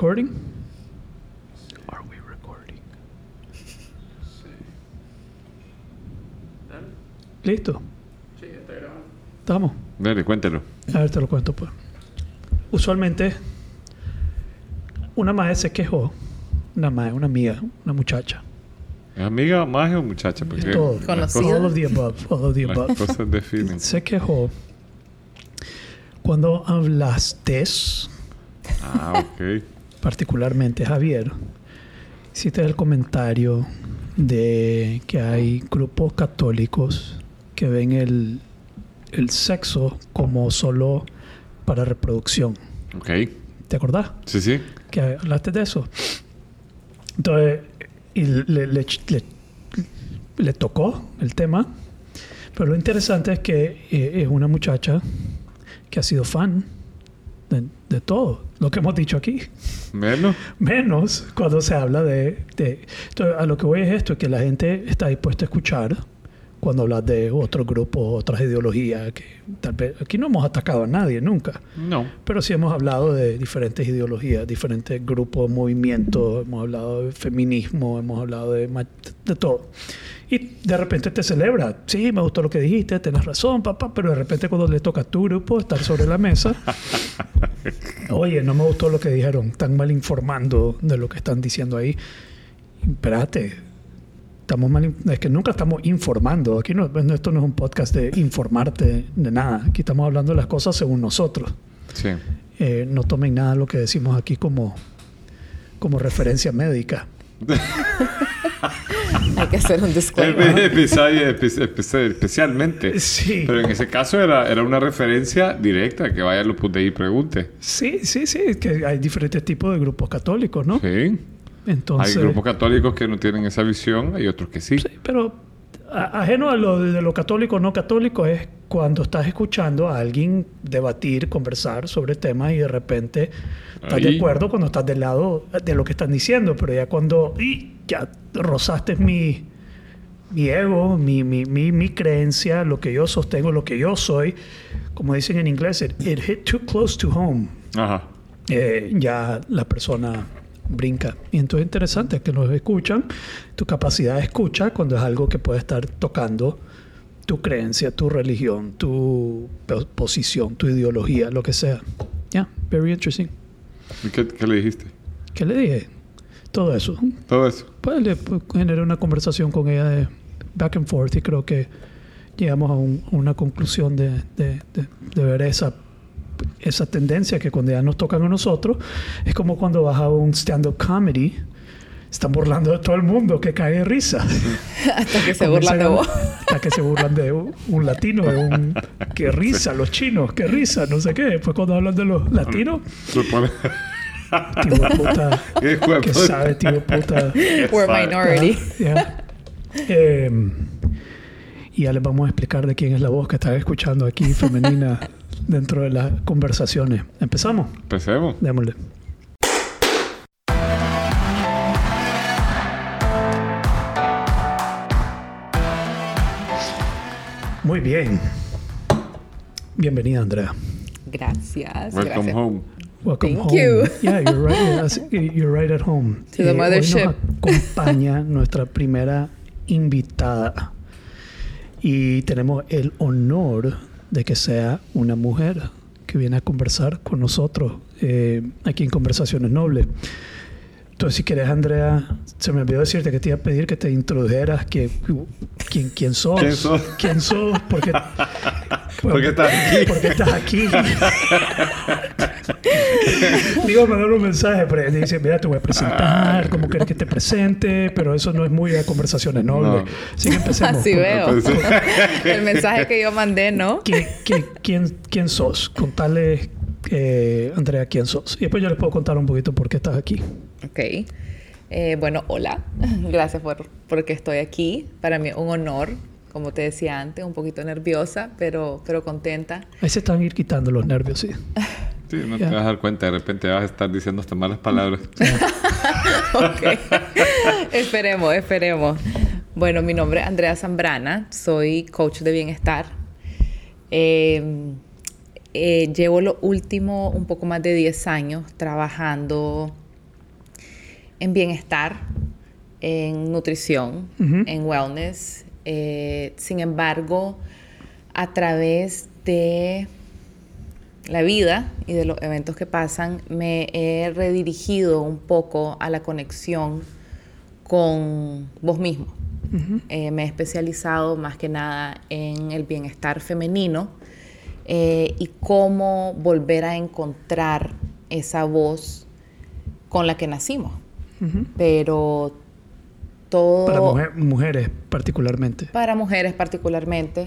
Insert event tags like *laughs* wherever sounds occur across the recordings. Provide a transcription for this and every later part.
Recording? Are we recording? ¿Listo? Sí, está grabando. ¿Estamos? Dale, cuéntalo. A ver, te lo cuento pues. Usualmente, una madre se quejó, una madre, una amiga, una muchacha. ¿Es amiga, magia o muchacha? Porque Todo. Conocida. All of the above, all of the cosas, above. las cosas definen. Se quejó cuando hablaste, Ah, ok. Particularmente Javier, hiciste el comentario de que hay grupos católicos que ven el, el sexo como solo para reproducción. Ok. ¿Te acordás? Sí, sí. que hablaste de eso. Entonces, y le, le, le- le tocó el tema. Pero lo interesante es que eh, es una muchacha que ha sido fan de, de todo lo que hemos dicho aquí. Menos. Menos cuando se habla de, de- Entonces, a lo que voy es esto, que la gente está dispuesta a escuchar cuando hablas de otros grupos, otras ideologías, que tal vez... Aquí no hemos atacado a nadie nunca. No. Pero sí hemos hablado de diferentes ideologías, diferentes grupos, movimientos, hemos hablado de feminismo, hemos hablado de, de todo. Y de repente te celebra. Sí, me gustó lo que dijiste, tenés razón, papá, pero de repente cuando le toca a tu grupo estar sobre la mesa, *laughs* oye, no me gustó lo que dijeron, están mal informando de lo que están diciendo ahí. Espérate, estamos mal, es que nunca estamos informando. Aquí no, esto no es un podcast de informarte de nada. Aquí estamos hablando de las cosas según nosotros. Sí. Eh, no tomen nada lo que decimos aquí como, como referencia médica. *laughs* Hay que hacer un disclaimer. episodio espe- espe- especialmente. Sí. Pero en ese caso era, era una referencia directa que vaya a los de ahí y pregunte. Sí, sí, sí, que hay diferentes tipos de grupos católicos, ¿no? Sí. Entonces, Hay grupos católicos que no tienen esa visión, hay otros que sí. sí, pero ajeno a lo de lo católico o no católico es cuando estás escuchando a alguien debatir, conversar sobre temas y de repente estás de acuerdo cuando estás del lado de lo que están diciendo, pero ya cuando y ya rozaste mi, mi ego, mi, mi, mi, mi creencia, lo que yo sostengo, lo que yo soy, como dicen en inglés, it, it hit too close to home. Ajá. Eh, ya la persona brinca. Y entonces es interesante que nos escuchan, tu capacidad de escucha cuando es algo que puede estar tocando tu creencia, tu religión, tu po- posición, tu ideología, lo que sea. Yeah, very interesting. ¿Y qué, qué le dijiste? ¿Qué le dije? Todo eso. Todo eso. Pues le generé una conversación con ella de back and forth y creo que llegamos a, un- a una conclusión de, de- de- de ver esa, esa tendencia que cuando ya nos tocan a nosotros, es como cuando vas a un stand-up comedy, están burlando de todo el mundo, que cae de risa. *laughs* Hasta que se burlan de vos. Hasta que se burlan de un, un latino, de un... ¡Qué risa! Los chinos, ¡qué risa! No sé qué. Después cuando hablan de los latinos, *laughs* Se pone... tío de puta... *laughs* ¿Qué sabe, tío puta? We're minority. Ya. Eh, y ya les vamos a explicar de quién es la voz que están escuchando aquí femenina dentro de las conversaciones. ¿Empezamos? Empecemos. Démosle. Muy bien. Bienvenida, Andrea. Gracias. Welcome gracias. home. Welcome Thank home. you. Yeah, you're right. You're right at home. To the Eh, mothership. Hoy nos acompaña *laughs* nuestra primera invitada y tenemos el honor de que sea una mujer que viene a conversar con nosotros eh, aquí en Conversaciones Nobles. Entonces, si quieres, Andrea, se me olvidó decirte que te iba a pedir que te introdujeras, que, quién, quién sos, ¿Quién sos? quién sos, porque, ¿Por qué estás aquí? porque estás aquí. Digo, me un mensaje, pero dice, mira, te voy a presentar, cómo quieres que te presente, pero eso no es muy de conversaciones nobles. No. Así que empecemos. Así Con- veo. *laughs* El mensaje que yo mandé, ¿no? ¿Qui- qui- quién, quién sos? Contale, eh, Andrea, quién sos. Y después yo les puedo contar un poquito por qué estás aquí. Ok. Eh, bueno, hola. *laughs* Gracias por porque estoy aquí. Para mí es un honor. Como te decía antes, un poquito nerviosa, pero, pero contenta. Ahí se están ir quitando los nervios, sí. *laughs* Sí, no te vas a dar cuenta. De repente vas a estar diciendo hasta malas palabras. *laughs* Ok. esperemos, esperemos. Bueno, mi nombre es Andrea Zambrana. Soy coach de bienestar. Eh, eh, llevo lo último un poco más de 10 años trabajando en bienestar, en nutrición, en wellness. Eh, sin embargo, a través de la vida y de los eventos que pasan, me he redirigido un poco a la conexión con vos mismo. Eh, me he especializado más que nada en el bienestar femenino eh, y cómo volver a encontrar esa voz con la que nacimos. Ujú. Pero todo Para mujer- mujeres particularmente. para mujeres particularmente,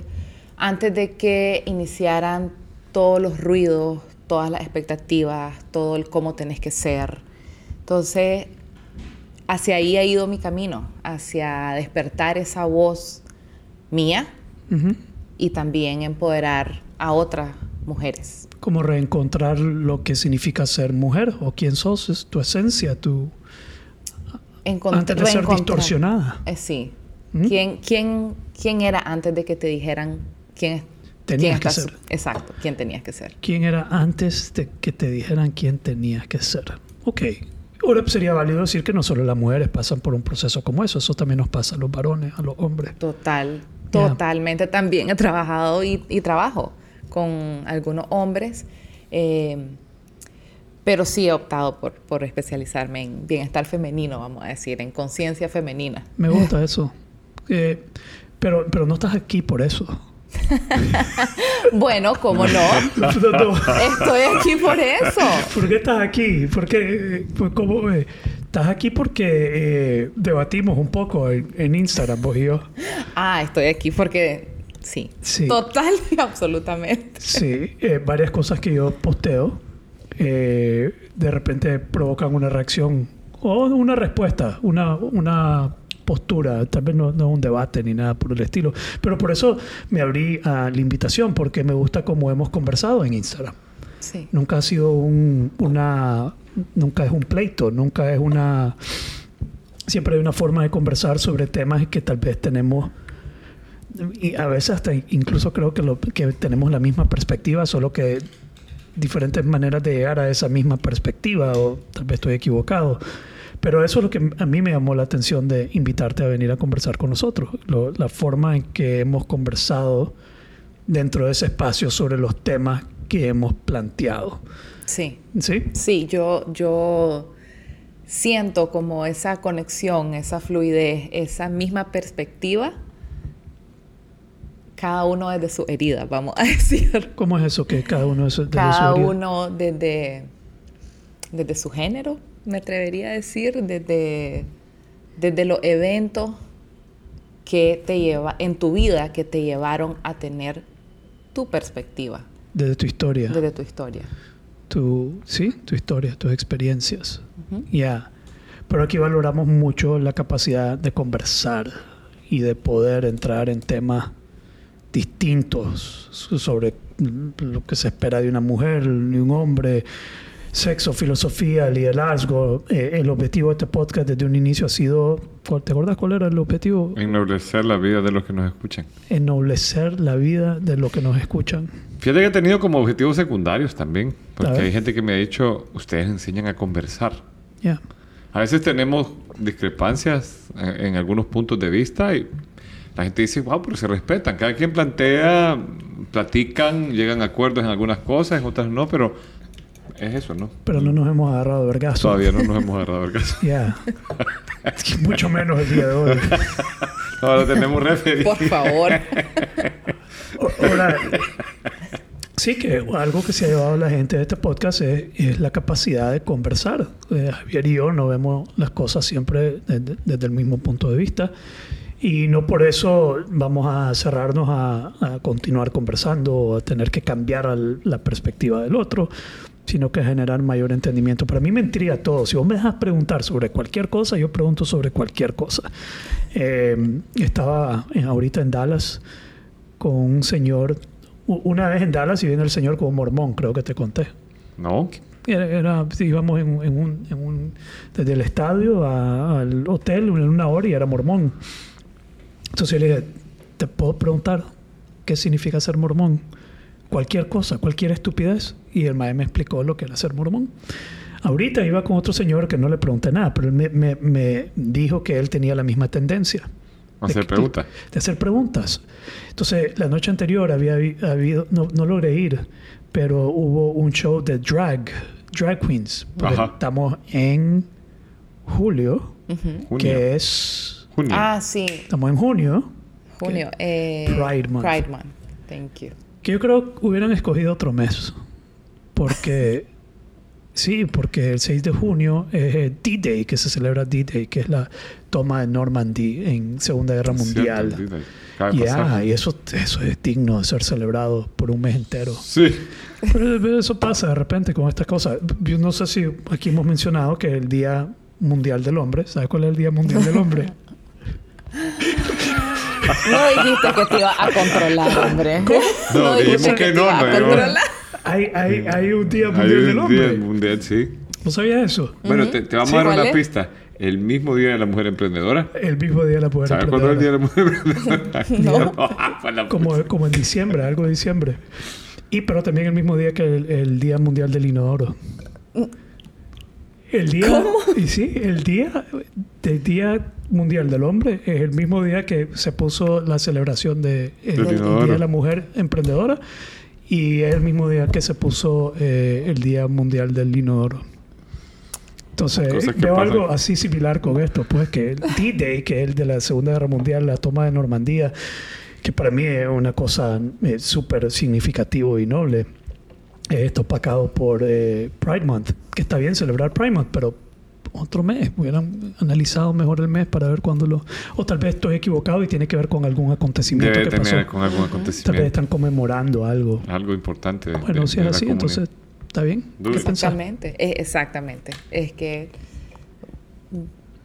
antes de que iniciaran todos los ruidos, todas las expectativas, todo el cómo tenés que ser. Entonces, hacia ahí ha ido mi camino, hacia despertar esa voz mía Ujú. Y también empoderar a otras mujeres. Como reencontrar lo que significa ser mujer o quién sos, es tu esencia, tu Encont- antes de ser distorsionada. Eh, sí. ¿Mm? ¿Quién, quién, ¿Quién era antes de que te dijeran quién, Tenías quién que estás- ser. Exacto, quién tenías que ser. ¿Quién era antes de que te dijeran quién tenías que ser? Ok. Ahora sería válido decir que no solo las mujeres pasan por un proceso como eso, eso también nos pasa a los varones, a los hombres. Total, Totalmente. También he trabajado y, y trabajo con algunos hombres, eh, pero sí he optado por, por especializarme en bienestar femenino, vamos a decir, en conciencia femenina. Me gusta eso. Eh, pero, pero no estás aquí por eso. *laughs* Bueno, ¿cómo no? No, no. Estoy aquí por eso. ¿Por qué estás aquí? ¿Por qué, cómo, eh, estás aquí porque eh, debatimos un poco en, en Instagram, vos y yo. *laughs* Ah, estoy aquí porque sí. Sí. Total y absolutamente. Sí, eh, varias cosas que yo posteo eh, de repente provocan una reacción o una respuesta, una, una postura, tal vez no, no un debate ni nada por el estilo, pero por eso me abrí a la invitación porque me gusta cómo hemos conversado en Instagram. Sí. Nunca ha sido un, una, nunca es un pleito, nunca es una, siempre hay una forma de conversar sobre temas que tal vez tenemos y a veces hasta incluso creo que, lo, que tenemos la misma perspectiva, solo que diferentes maneras de llegar a esa misma perspectiva o tal vez estoy equivocado. Pero eso es lo que a mí me llamó la atención de invitarte a venir a conversar con nosotros. Lo- la forma en que hemos conversado dentro de ese espacio sobre los temas que hemos planteado. Sí. ¿Sí? Sí, yo, yo siento como esa conexión, esa fluidez, esa misma perspectiva, cada uno desde su herida, vamos a *laughs* decir. ¿Cómo es eso que cada uno es desde Cada su herida? uno desde, desde su género, me atrevería a decir, desde, desde los eventos que te lleva en tu vida que te llevaron a tener tu perspectiva Desde tu historia. desde tu historia. tu, sí, tu historia, tus experiencias. Ya. Pero aquí valoramos mucho la capacidad de conversar y de poder entrar en temas distintos so- sobre lo que se espera de una mujer, de un hombre, sexo, filosofía, liderazgo. Eh, el objetivo de este podcast desde un inicio ha sido, ¿cuál- ¿te acuerdas cuál era el objetivo? Ennoblecer la vida de los que nos escuchan. Ennoblecer la vida de los que nos escuchan. Fíjate que he tenido como objetivos secundarios también. Porque hay gente que me ha dicho, ustedes enseñan a conversar. Ya. A veces tenemos discrepancias en, en algunos puntos de vista y la gente dice, wow, pero se respetan. Cada quien plantea, platican, llegan a acuerdos en algunas cosas, en otras no, pero es eso, ¿no? Pero no nos hemos agarrado de vergazo. Todavía no nos *laughs* hemos agarrado caso. Ya. *laughs* Mucho menos el día de hoy. Ahora tenemos referee. Por favor. Ahora, sí que algo que se ha llevado la gente de este podcast es, es la capacidad de conversar. Eh, Javier y yo no vemos las cosas siempre desde, desde el mismo punto de vista. Y no por eso vamos a cerrarnos a, a continuar conversando o a tener que cambiar al- la perspectiva del otro, sino que generar mayor entendimiento. Para mí me intriga todo. Si vos me dejas preguntar sobre cualquier cosa, yo pregunto sobre cualquier cosa. Eh, estaba en- ahorita en Dallas con un señor, una vez en Dallas y viene el señor como mormón, creo que te conté. No. Era, era- íbamos en, en un, en un- desde el estadio a- al hotel en una hora y era mormón. Entonces yo le dije, ¿te puedo preguntar qué significa ser mormón? Cualquier cosa, cualquier estupidez. Y el maestro me explicó lo que era ser mormón. Ahorita iba con otro señor que no le pregunté nada, pero él me, me- me dijo que él tenía la misma tendencia. Hacer de- preguntas. De hacer preguntas. Entonces, la noche anterior había habi- habido, no, no logré ir, pero hubo un show de drag, drag queens. Ajá. estamos en julio, Junio. que es... Junio. Ah, sí, Estamos en junio, junio. eh, Pride Month. Pride Month. Thank you. que yo creo que hubieran escogido otro mes. Porque... Sí, porque el 6 de junio es el D-Day, que se celebra D-Day, que es la toma de Normandy en Segunda Guerra Mundial. cierto, pasar. y eso, eso es digno de ser celebrado por un mes entero. Sí. Pero, eso pasa de repente con estas cosas. Yo no sé si aquí hemos mencionado que el Día Mundial del Hombre, ¿sabes cuál es el Día Mundial del Hombre? *laughs* No dijiste que te iba a controlar, hombre. No, dijimos que te no, no. Hay, hay, hay un Día Hay Mundial un del día Hombre. mundial, sí. ¿No sabías eso? Bueno, te, te vamos Sí, a dar ¿cuál una pista. El mismo día de la mujer emprendedora. El mismo día de la mujer ¿Sabes cuándo es el día de emprendedora. la mujer emprendedora? *laughs* No. Como, como en diciembre, algo de diciembre. Y pero también el mismo día que el, el Día Mundial del Inodoro. El día, Y sí, el día del Día Mundial del Hombre es el mismo día que se puso la celebración de el, Del el inodoro. Día de la Mujer Emprendedora y es el mismo día que se puso eh, el Día Mundial del Inodoro. Entonces, veo pasan. algo así similar con esto, pues que el D-Day, que es el de la Segunda Guerra Mundial, la toma de Normandía, que para mí es una cosa eh, súper significativo y noble, eh, esto opacado por eh, Pride Month, que está bien celebrar Pride Month, pero otro mes, hubieran analizado mejor el mes para ver cuándo lo... O tal vez estoy equivocado y tiene que ver con algún acontecimiento Debe que pasó. tener con algún Tal vez acontecimiento. están conmemorando algo. Algo importante. de- Bueno, de- si es así, comunidad. entonces está bien. ¿Qué? Exactamente, eh, exactamente. Es que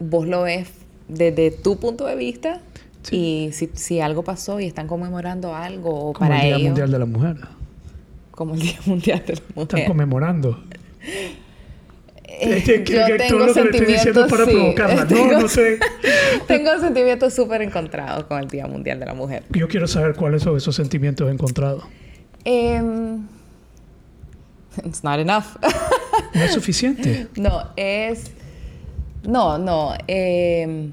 vos lo ves desde tu punto de vista y si, si algo pasó y están conmemorando algo o Como para el Día ellos, Mundial de la Mujer. como el Día *laughs* Mundial de la Están Mujer. conmemorando. Eh, *laughs* yo que tengo lo que le estoy diciendo sentimientos, para sí. provocarla. No, Tengo- no sé. *laughs* Tengo sentimientos súper encontrados con el Día Mundial de la Mujer. Yo quiero saber cuáles son esos sentimientos encontrados. Em, it's not enough. *laughs* No es suficiente. no, es... No, no. em,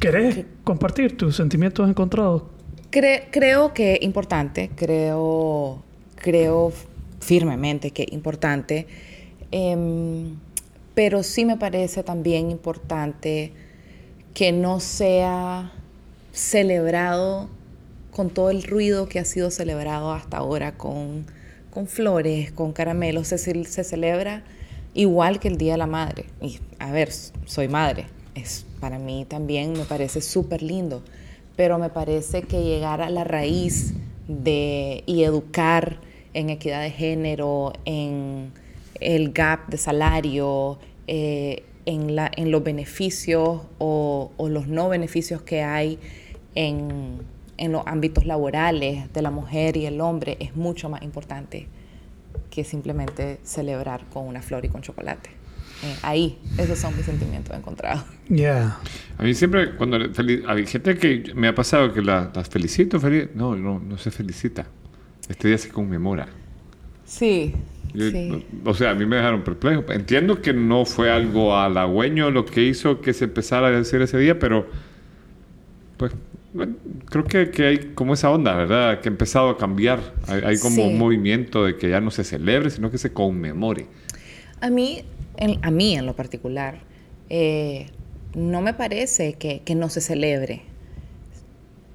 ¿Querés compartir tus sentimientos encontrados? Cre- creo que es importante, creo, creo firmemente que es importante, em, pero sí me parece también importante que no sea celebrado con todo el ruido que ha sido celebrado hasta ahora, con, con flores, con caramelos, se, se celebra igual que el Día de la Madre. Y a ver, soy madre, es, para mí también me parece súper lindo, pero me parece que llegar a la raíz de, y educar en equidad de género, en el gap de salario, eh, en, la, en los beneficios o, o los no beneficios que hay en, en los ámbitos laborales de la mujer y el hombre es mucho más importante que simplemente celebrar con una flor y con chocolate. Eh, ahí, esos son mis sentimientos encontrados. Ya. A mí siempre, cuando hay gente que me ha pasado que la- las felicito, feliz. No, no, no se felicita. Este día se conmemora. Sí, sí. O sea, a mí me dejaron perplejo. Entiendo que no fue algo halagüeño lo que hizo que se empezara a decir ese día, pero pues bueno, creo que, que hay como esa onda, ¿verdad? Que ha empezado a cambiar. Hay, hay como Sí. un movimiento de que ya no se celebre, sino que se conmemore. A mí, en, a mí en lo particular, eh, no me parece que, que no se celebre.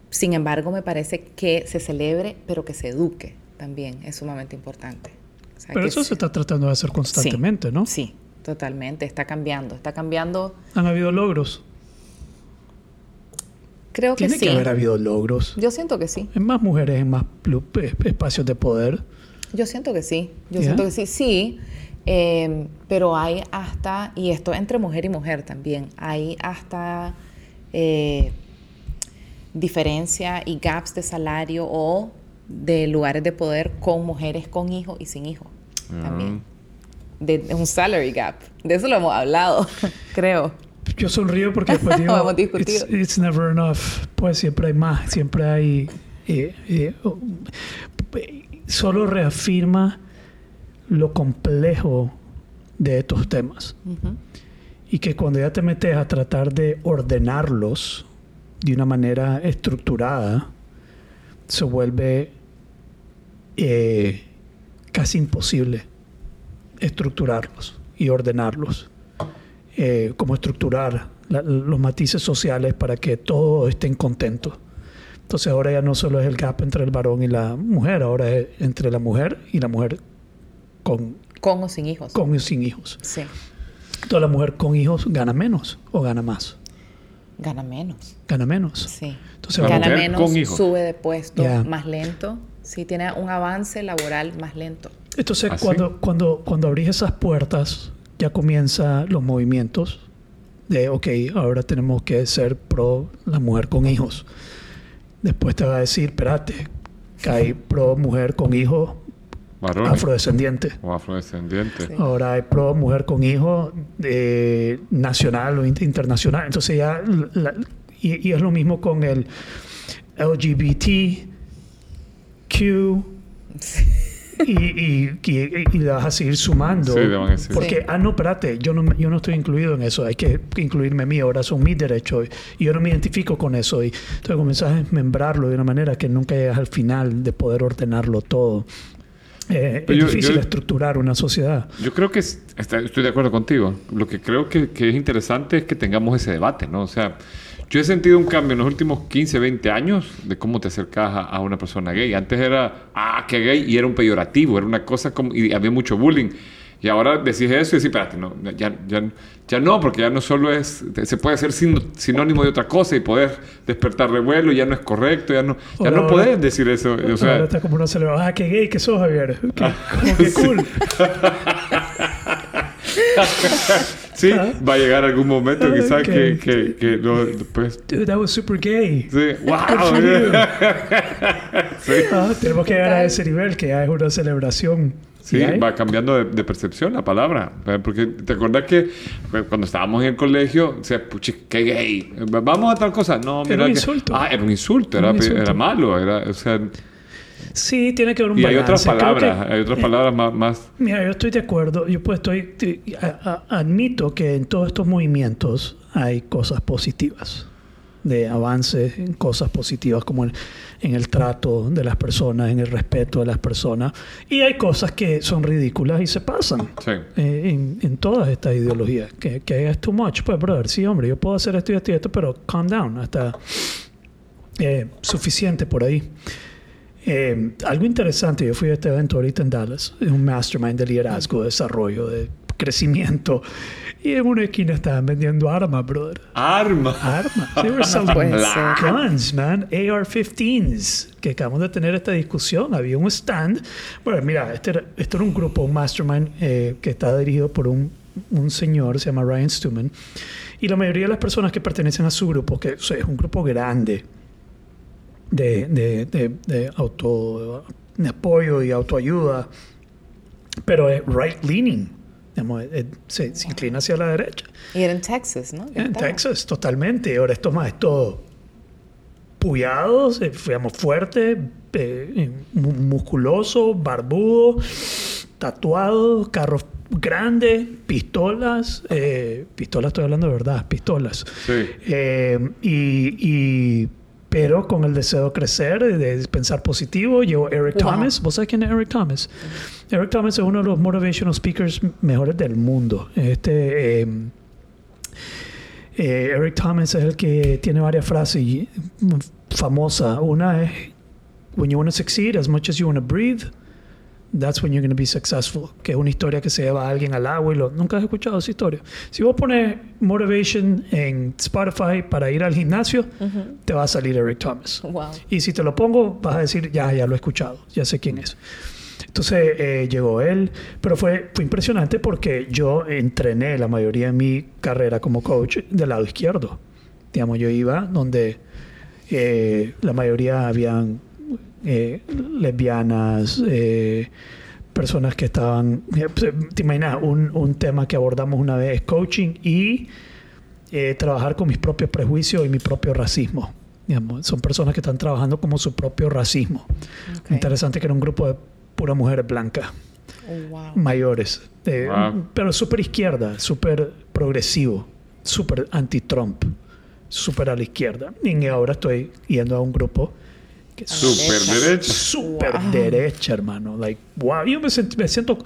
Sin embargo, me parece que se celebre, pero que se eduque también. Es sumamente importante. O sea, Pero eso se está tratando de hacer constantemente, sí, ¿no? Sí, totalmente. Está cambiando. Está cambiando. Han habido logros. Creo que Tiene sí. que haber habido logros. Yo siento que sí. En más mujeres, en más espacios de poder. Yo siento que sí, yo siento que sí, sí, eh, pero hay hasta, y esto entre mujer y mujer también, hay hasta eh, diferencia y gaps de salario o de lugares de poder con mujeres con hijos y sin hijos también. De, de un salary gap, de eso lo hemos hablado, *laughs* creo. Yo sonrío porque después *laughs* digo, Hemos discutido. it's, it's never enough. Pues siempre hay más, siempre hay... eh, eh, oh, solo reafirma lo complejo de estos temas. Y que cuando ya te metes a tratar de ordenarlos de una manera estructurada, se vuelve eh, casi imposible estructurarlos y ordenarlos. Eh, como estructurar los matices sociales para que todos estén contentos. Entonces ahora ya no solo es el gap entre el varón y la mujer, ahora es entre la mujer y la mujer con... Con o sin hijos. Con o sin hijos. Sí. Entonces la mujer con hijos gana menos o gana más. Gana menos. Gana menos. Sí. La gana mujer menos, con hijos. sube de puesto Ya. más lento. Sí, tiene un avance laboral más lento. Entonces ¿Ah, sí? cuando, cuando, cuando abrís esas puertas ya comienzan los movimientos de, ok, ahora tenemos que ser pro la mujer con hijos. Después te va a decir, espérate, que hay *laughs* pro mujer con hijos Varones. afrodescendiente. O afrodescendiente. Sí. Ahora hay pro mujer con hijos eh, nacional o in- internacional. Entonces ya... la- y, y es lo mismo con el LGBTQ y, y, y- y le vas a seguir sumando. Sí, le van a decir. Porque, Sí. ah, no, espérate, yo no, me- yo no estoy incluido en eso. Hay que incluirme a mí. Ahora son mis derechos. Y yo no me identifico con eso. Y entonces comienzas a desmembrarlo de una manera que nunca llegas al final de poder ordenarlo todo. Eh, es yo- difícil yo- estructurar una sociedad. Yo creo que es- está- estoy de acuerdo contigo. Lo que creo que, que es interesante es que tengamos ese debate, ¿no? O sea, yo he sentido un cambio en los últimos 15, 20 años de cómo te acercas a, a una persona gay. Antes era, ah, qué gay, y era un peyorativo, era una cosa como, y había mucho bullying. Y ahora decís eso y decís, espérate, no, ya, ya, ya no, porque ya no solo es, se puede ser sin- sinónimo de otra cosa y poder despertar revuelo, ya no es correcto, ya no, ya Ahora- no podés decir eso. O sea, Ahora está como una celebración. Ah, qué gay que sos, Javier. *laughs* Qué, como que cool. *laughs* sí, va a llegar algún momento Ah, quizás que, que, que no, pues, Dude, that was super gay. Sí, wow. *laughs* sí, Ah, tenemos que llegar a ese nivel que ya es una celebración. sí, va cambiando de, de percepción la palabra. ¿verdad? Porque te acuerdas que eh, cuando estábamos en el colegio, o sea, puchi, qué gay. Vamos a tal cosa. No, Era mira un que- insulto. Ah, era un insulto, Era era, un insulto. era malo. Era, o sea, Sí, tiene que haber un y hay balance. otras Creo palabras, que- hay otras eh, palabras más, más Mira, yo estoy de acuerdo. Yo pues estoy, a- a- admito que en todos estos movimientos hay cosas positivas, de avances en cosas positivas como en, en el trato de las personas, en el respeto de las personas. Y hay cosas que son ridículas y se pasan. Sí. eh, en, en todas estas ideologías, que, que es too much. Pues, brother, sí, hombre, yo puedo hacer esto y esto y esto, pero calm down, hasta eh, suficiente por ahí. Eh, algo interesante, yo fui a este evento ahorita en Dallas, es un mastermind de liderazgo, de desarrollo, de crecimiento, y en una esquina estaban vendiendo armas, brother. Arma. Armas. They were *laughs* selling guns, man. AR-15s. Que acabamos de tener esta discusión. Había un stand. Bueno, mira, este era, este era un grupo, un mastermind, eh, que está dirigido por un, un señor, se llama Ryan Stuman. Y la mayoría de las personas que pertenecen a su grupo, que o sea, es un grupo grande de, de, de, de auto, de apoyo y autoayuda, pero es right-leaning. Digamos, eh, se, se inclina hacia la derecha. Y era en Texas, ¿no? En Estaba. Texas, totalmente. Ahora esto más es todo puyados, eh, digamos, fuerte, eh, eh, mu- musculoso, barbudo, tatuado, carros grandes, pistolas, eh, pistolas estoy hablando de verdad, pistolas. Sí. Eh, y, y- pero con el deseo de crecer, de pensar positivo, llegó Eric Wow. Thomas. ¿Vos sabés quién es Eric Thomas? Eric Thomas es uno de los motivational speakers mejores del mundo. Este, eh, eh, Eric Thomas es el que tiene varias frases y- famosas. Una es, when you want to succeed as much as you want to breathe, that's when you're going to be successful. Que es una historia que se lleva a alguien al agua y lo... Nunca has escuchado esa historia. Si vos pones motivation en Spotify para ir al gimnasio, te va a salir Eric Thomas. Wow. Y si te lo pongo, vas a decir, ya, ya lo he escuchado, ya sé quién es. Entonces eh, llegó él, pero fue, fue impresionante porque yo entrené la mayoría de mi carrera como coach del lado izquierdo. Digamos, yo iba donde eh, la mayoría habían eh, lesbianas, eh, personas que estaban... eh, pues, Te imaginas, un, un tema que abordamos una vez es coaching y eh, trabajar con mis propios prejuicios y mi propio racismo. Digamos, son personas que están trabajando como su propio racismo. Interesante que era un grupo de puras mujeres blancas. Oh, wow. mayores. Eh, Wow. Pero súper izquierda, súper progresivo, súper anti-Trump, súper a la izquierda. Y ahora estoy yendo a un grupo que Super derecha. súper Wow. derecha, hermano. Like, wow. Yo me, siento,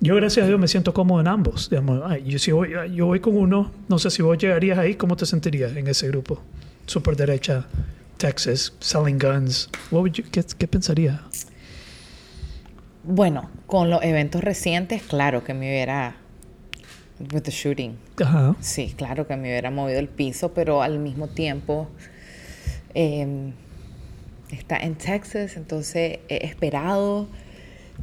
yo gracias a Dios me siento cómodo en ambos. Digamos, ay, yo, si voy, yo voy con uno, no sé si vos llegarías ahí, ¿cómo te sentirías en ese grupo? Súper derecha, Texas, selling guns. What would you- qué, ¿Qué pensarías? Bueno, con los eventos recientes, claro que me hubiera. With the shooting. Ajá. Sí, claro que me hubiera movido el piso, pero al mismo tiempo eh, está en Texas, entonces he esperado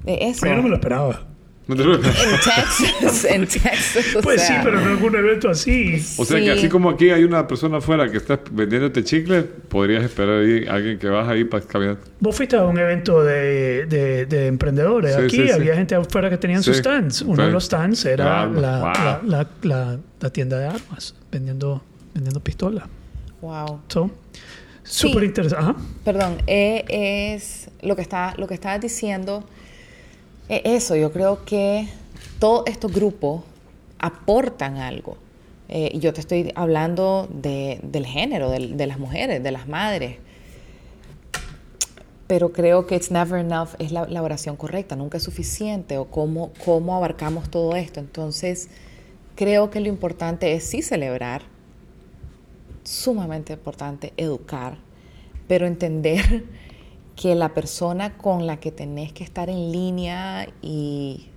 eh, eso. Yo no me lo esperaba. En Texas, *laughs* en Texas. o Pues sí, sea, pero no algún evento así. O sea que Sí. así como aquí hay una persona afuera que está vendiéndote chicle, podrías esperar ahí a alguien que baja ahí para caminar. Vos fuiste a un evento de, de, de emprendedores. Sí, Aquí sí, sí. había gente afuera que tenían sus Sí. stands. Uno de Sí. los stands era la, Wow. la, la, la- la tienda de armas, vendiendo, vendiendo pistolas. Wow. So, súper interesante. Ajá. Perdón, eh, es lo que está, lo que estabas diciendo. eh, eso, yo creo que todos estos grupos aportan algo. Eh, y yo te estoy hablando de- del género, de las mujeres, de las madres. Pero creo que it's never enough es la, la oración correcta, nunca es suficiente o cómo, cómo abarcamos todo esto. Entonces, creo que lo importante es sí celebrar, sumamente importante educar, pero entender *laughs* que la persona con la que tenés que estar en línea y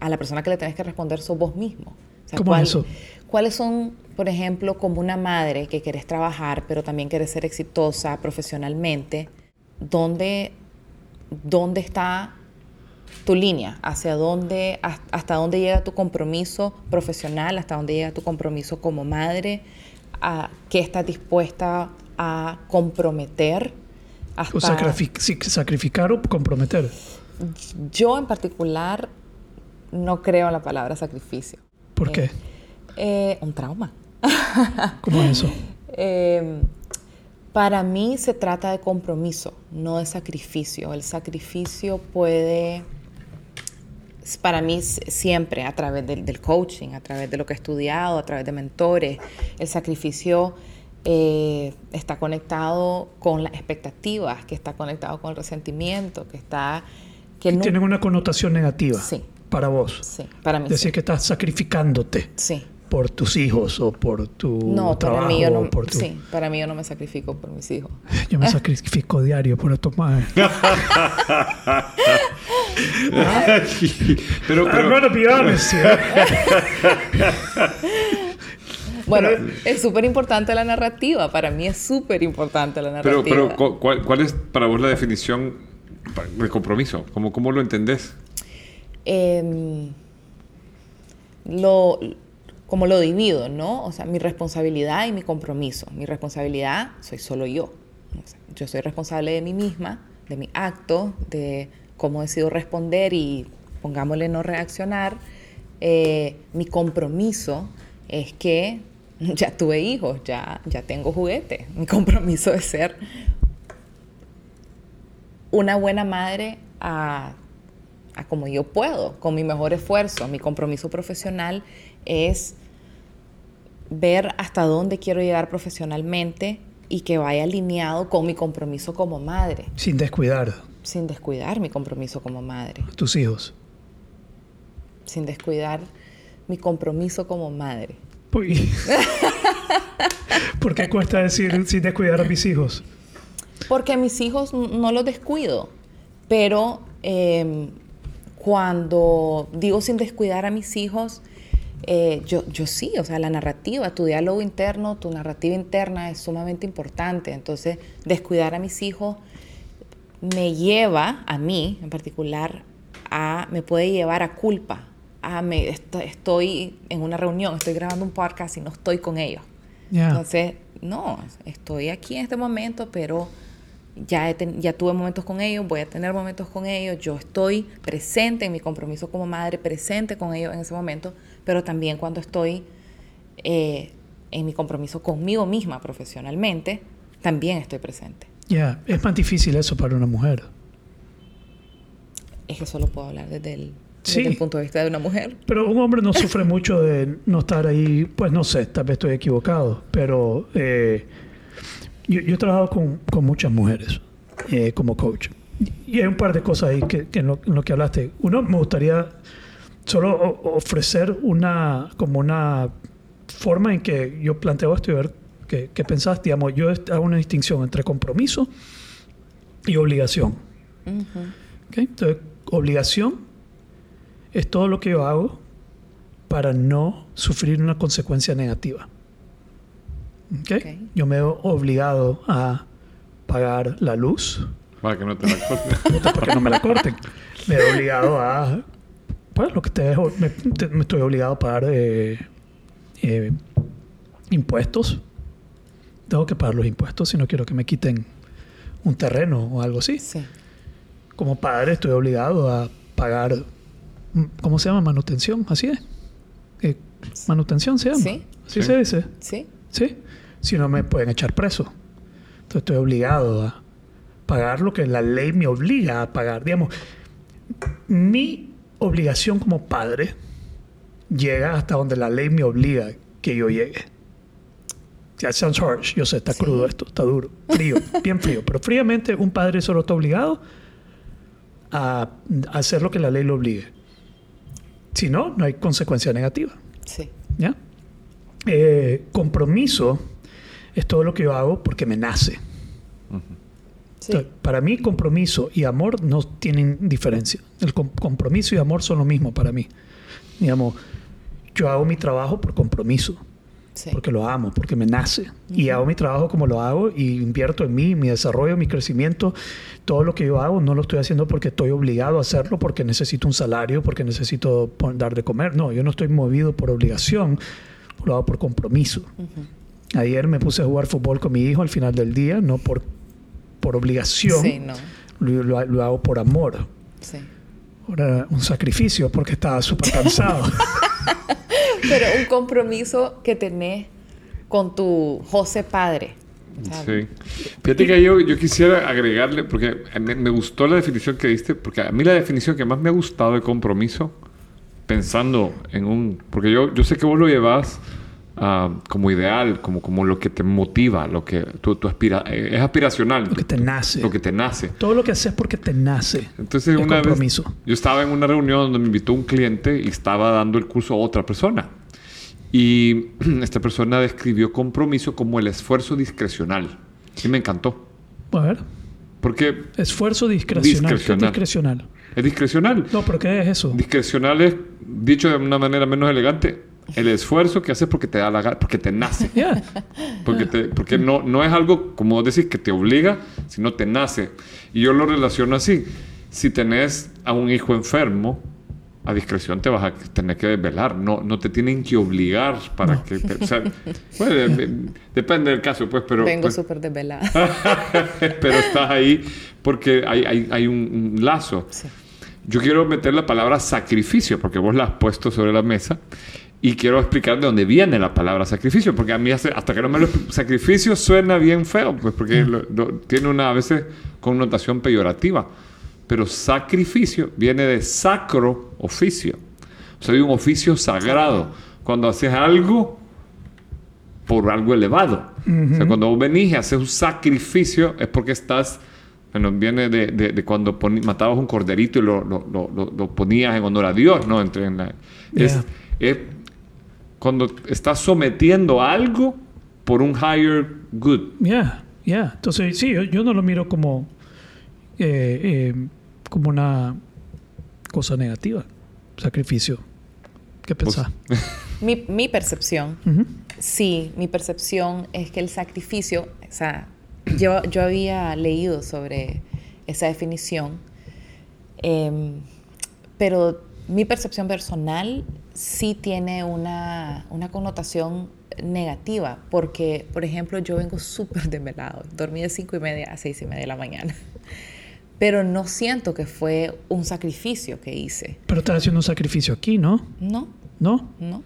a la persona que le tenés que responder sos vos mismo. O sea, ¿Cómo es eso? ¿Cuáles son, por ejemplo, como una madre que querés trabajar, pero también querés ser exitosa profesionalmente? ¿Dónde, dónde está tu línea? ¿Hacia dónde, has- hasta dónde llega tu compromiso profesional? ¿Hasta dónde llega tu compromiso como madre? ¿A ¿Qué estás dispuesta a comprometer? Hasta, O sacrific- sacrificar o comprometer. yo en particular no creo en la palabra sacrificio. ¿Por qué? Eh, un trauma. *laughs* ¿Cómo es eso? Eh, para mí se trata de compromiso, no de sacrificio. El sacrificio puede, para mí siempre a través del, del coaching, a través de lo que he estudiado, a través de mentores, el sacrificio eh, está conectado con las expectativas, que está conectado con el resentimiento, que está... Que no- Tienen una connotación negativa Sí. para vos. Sí, para mí Decir sí. que estás sacrificándote Sí. Por tus hijos o por tu No, trabajo. para mí, yo o no, por tu- sí, para mí yo no me sacrifico por mis hijos. Yo me *laughs* sacrifico diario por estos *laughs* madres. pero, I'm pero, gonna be honest here. Bueno, es súper importante la narrativa. Para mí es súper importante la pero, narrativa. pero cu- ¿cuál, cuál es para vos la definición de compromiso? ¿Cómo, cómo lo entendés? Em, lo, como lo divido, ¿no? O sea, mi responsabilidad y mi compromiso. Mi responsabilidad soy solo yo. O sea, yo soy responsable de mí misma, de mi acto, de cómo decido responder y, pongámosle, no reaccionar. Eh, mi compromiso es que *laughs* ya tuve hijos, ya, ya tengo juguete. Mi compromiso es ser una buena madre a, a como yo puedo, con mi mejor esfuerzo. Mi compromiso profesional es ver hasta dónde quiero llegar profesionalmente y que vaya alineado con mi compromiso como madre, Sin descuidar sin descuidar mi compromiso como madre, tus hijos. sin descuidar mi compromiso como madre. Uy. *laughs* ¿Por qué cuesta decir sin descuidar a mis hijos? Porque a mis hijos no los descuido, pero eh, cuando digo sin descuidar a mis hijos, eh, yo, yo sí, o sea, la narrativa, tu diálogo interno, tu narrativa interna es sumamente importante. Entonces, descuidar a mis hijos me lleva, a mí en particular, a, me puede llevar a culpa. A me, est- estoy en una reunión, estoy grabando un podcast y no estoy con ellos. Ya. Entonces, no, estoy aquí en este momento, pero ya, he ten- ya tuve momentos con ellos, voy a tener momentos con ellos, yo estoy presente en mi compromiso como madre, presente con ellos en ese momento, pero también cuando estoy eh, en mi compromiso conmigo misma profesionalmente, también estoy presente. Ya, es más difícil eso para una mujer. Es que solo puedo hablar desde el desde Sí. el punto de vista de una mujer. Pero un hombre no sufre mucho de no estar ahí, pues no sé, tal vez estoy equivocado, pero eh, yo, yo he trabajado con, con muchas mujeres eh, como coach. Y hay un par de cosas ahí que, que en, lo, en lo que hablaste. Uno, me gustaría solo ofrecer una, como una forma en que yo planteo esto y ver qué, qué pensás. Digamos, yo hago una distinción entre compromiso y obligación. Ujú. ¿ok? Entonces, obligación es todo lo que yo hago para no sufrir una consecuencia negativa. ¿ok? Ok. Yo me veo obligado a pagar la luz Para que no te la corten. *laughs* puta, porque no me la corten. Me veo obligado a... Pues lo que te dejo, me, te- me estoy obligado a pagar eh, eh, impuestos. Tengo que pagar los impuestos si no quiero que me quiten un terreno o algo así Sí. como padre estoy obligado a pagar, mm, ¿cómo se llama? Manutención, así es. Eh, manutención se llama. Sí. Así Sí. se dice. Sí. Sí. Si no me pueden echar preso. Entonces estoy obligado a pagar lo que la ley me obliga a pagar. Digamos, mi obligación como padre llega hasta donde la ley me obliga que yo llegue. Ya sounds harsh, yo sé, está Sí. crudo esto, está duro, frío, bien frío. Pero fríamente un padre solo está obligado a hacer lo que la ley le obligue. Si no, no hay consecuencia negativa. Sí. ¿Ya? Eh, compromiso es todo lo que yo hago porque me nace. Sí. Entonces, para mí, compromiso y amor no tienen diferencia. El com- compromiso y amor son lo mismo para mí. Digamos, yo hago mi trabajo por compromiso, Sí. porque lo amo, porque me nace. Y hago mi trabajo como lo hago y invierto en mí, mi desarrollo, mi crecimiento. Todo lo que yo hago no lo estoy haciendo porque estoy obligado a hacerlo, porque necesito un salario, porque necesito dar de comer. No, yo no estoy movido por obligación, lo hago por compromiso. Ujú. Ayer me puse a jugar fútbol con mi hijo al final del día, no por, por obligación, Sí, no. lo, lo- lo hago por amor. Sí. Ahora, un sacrificio porque estaba súper cansado. *laughs* Pero un compromiso que tenés con tu José padre. Sí. Fíjate que yo, yo quisiera agregarle, porque me, me gustó la definición que diste, porque a mí la definición que más me ha gustado de compromiso, pensando en un... Porque yo, yo sé que vos lo llevas ah, como ideal, como, como lo que te motiva, lo que tu, tu aspira, eh, es aspiracional. lo que te nace. Lo que te nace. Todo lo que haces porque te nace. Entonces, Es una compromiso. vez yo estaba en una reunión donde me invitó un cliente y estaba dando el curso a otra persona. Y *clears throat* esta persona describió compromiso como el esfuerzo discrecional. Y me encantó. A ver, Porque esfuerzo discrecional. ¿Qué es Discrecional. discrecional? es discrecional. No, pero ¿qué es eso? Discrecional es, dicho de una manera menos elegante, el esfuerzo que haces porque te da la gana, porque te nace. *laughs* Yeah. Porque, te- porque no, no es algo, como vos decís, que te obliga, sino te nace. Y yo lo relaciono así. Si tenés a un hijo enfermo, a discreción te vas a tener que desvelar. No, no te tienen que obligar para que... te- o sea, bueno, de- de- depende del caso, pues, pero... Vengo pues, súper desvelada. *laughs* pero estás ahí porque hay, hay, hay un, un lazo. Sí. Yo quiero meter la palabra sacrificio, porque vos la has puesto sobre la mesa. Y quiero explicar de dónde viene la palabra sacrificio, porque a mí hace- hasta que no me lo sacrificio suena bien feo, pues porque lo- lo- tiene una a veces connotación peyorativa. Pero sacrificio viene de sacro oficio, o sea, de un oficio sagrado. Cuando haces algo por algo elevado. O sea, cuando vos venís y haces un sacrificio es porque estás, bueno, viene de, de- de cuando matabas un corderito y lo, lo- lo- ponías en honor a Dios, ¿no? Entre en la- es, Yeah. es cuando estás sometiendo algo por un higher good. Yeah, yeah. Entonces, sí, yo, yo no lo miro como, eh, eh, como una cosa negativa. Sacrificio. ¿Qué Pues- pensás? *laughs* mi, mi percepción, Ujú. sí, mi percepción es que el sacrificio, o sea, yo, yo había leído sobre esa definición, em, pero mi percepción personal sí tiene una, una connotación negativa, porque, por ejemplo, yo vengo súper desvelado, dormí de cinco y media a seis y media de la mañana, pero no siento que fue un sacrificio que hice, Pero estás haciendo un sacrificio aquí, ¿no? ¿no? ¿No? No,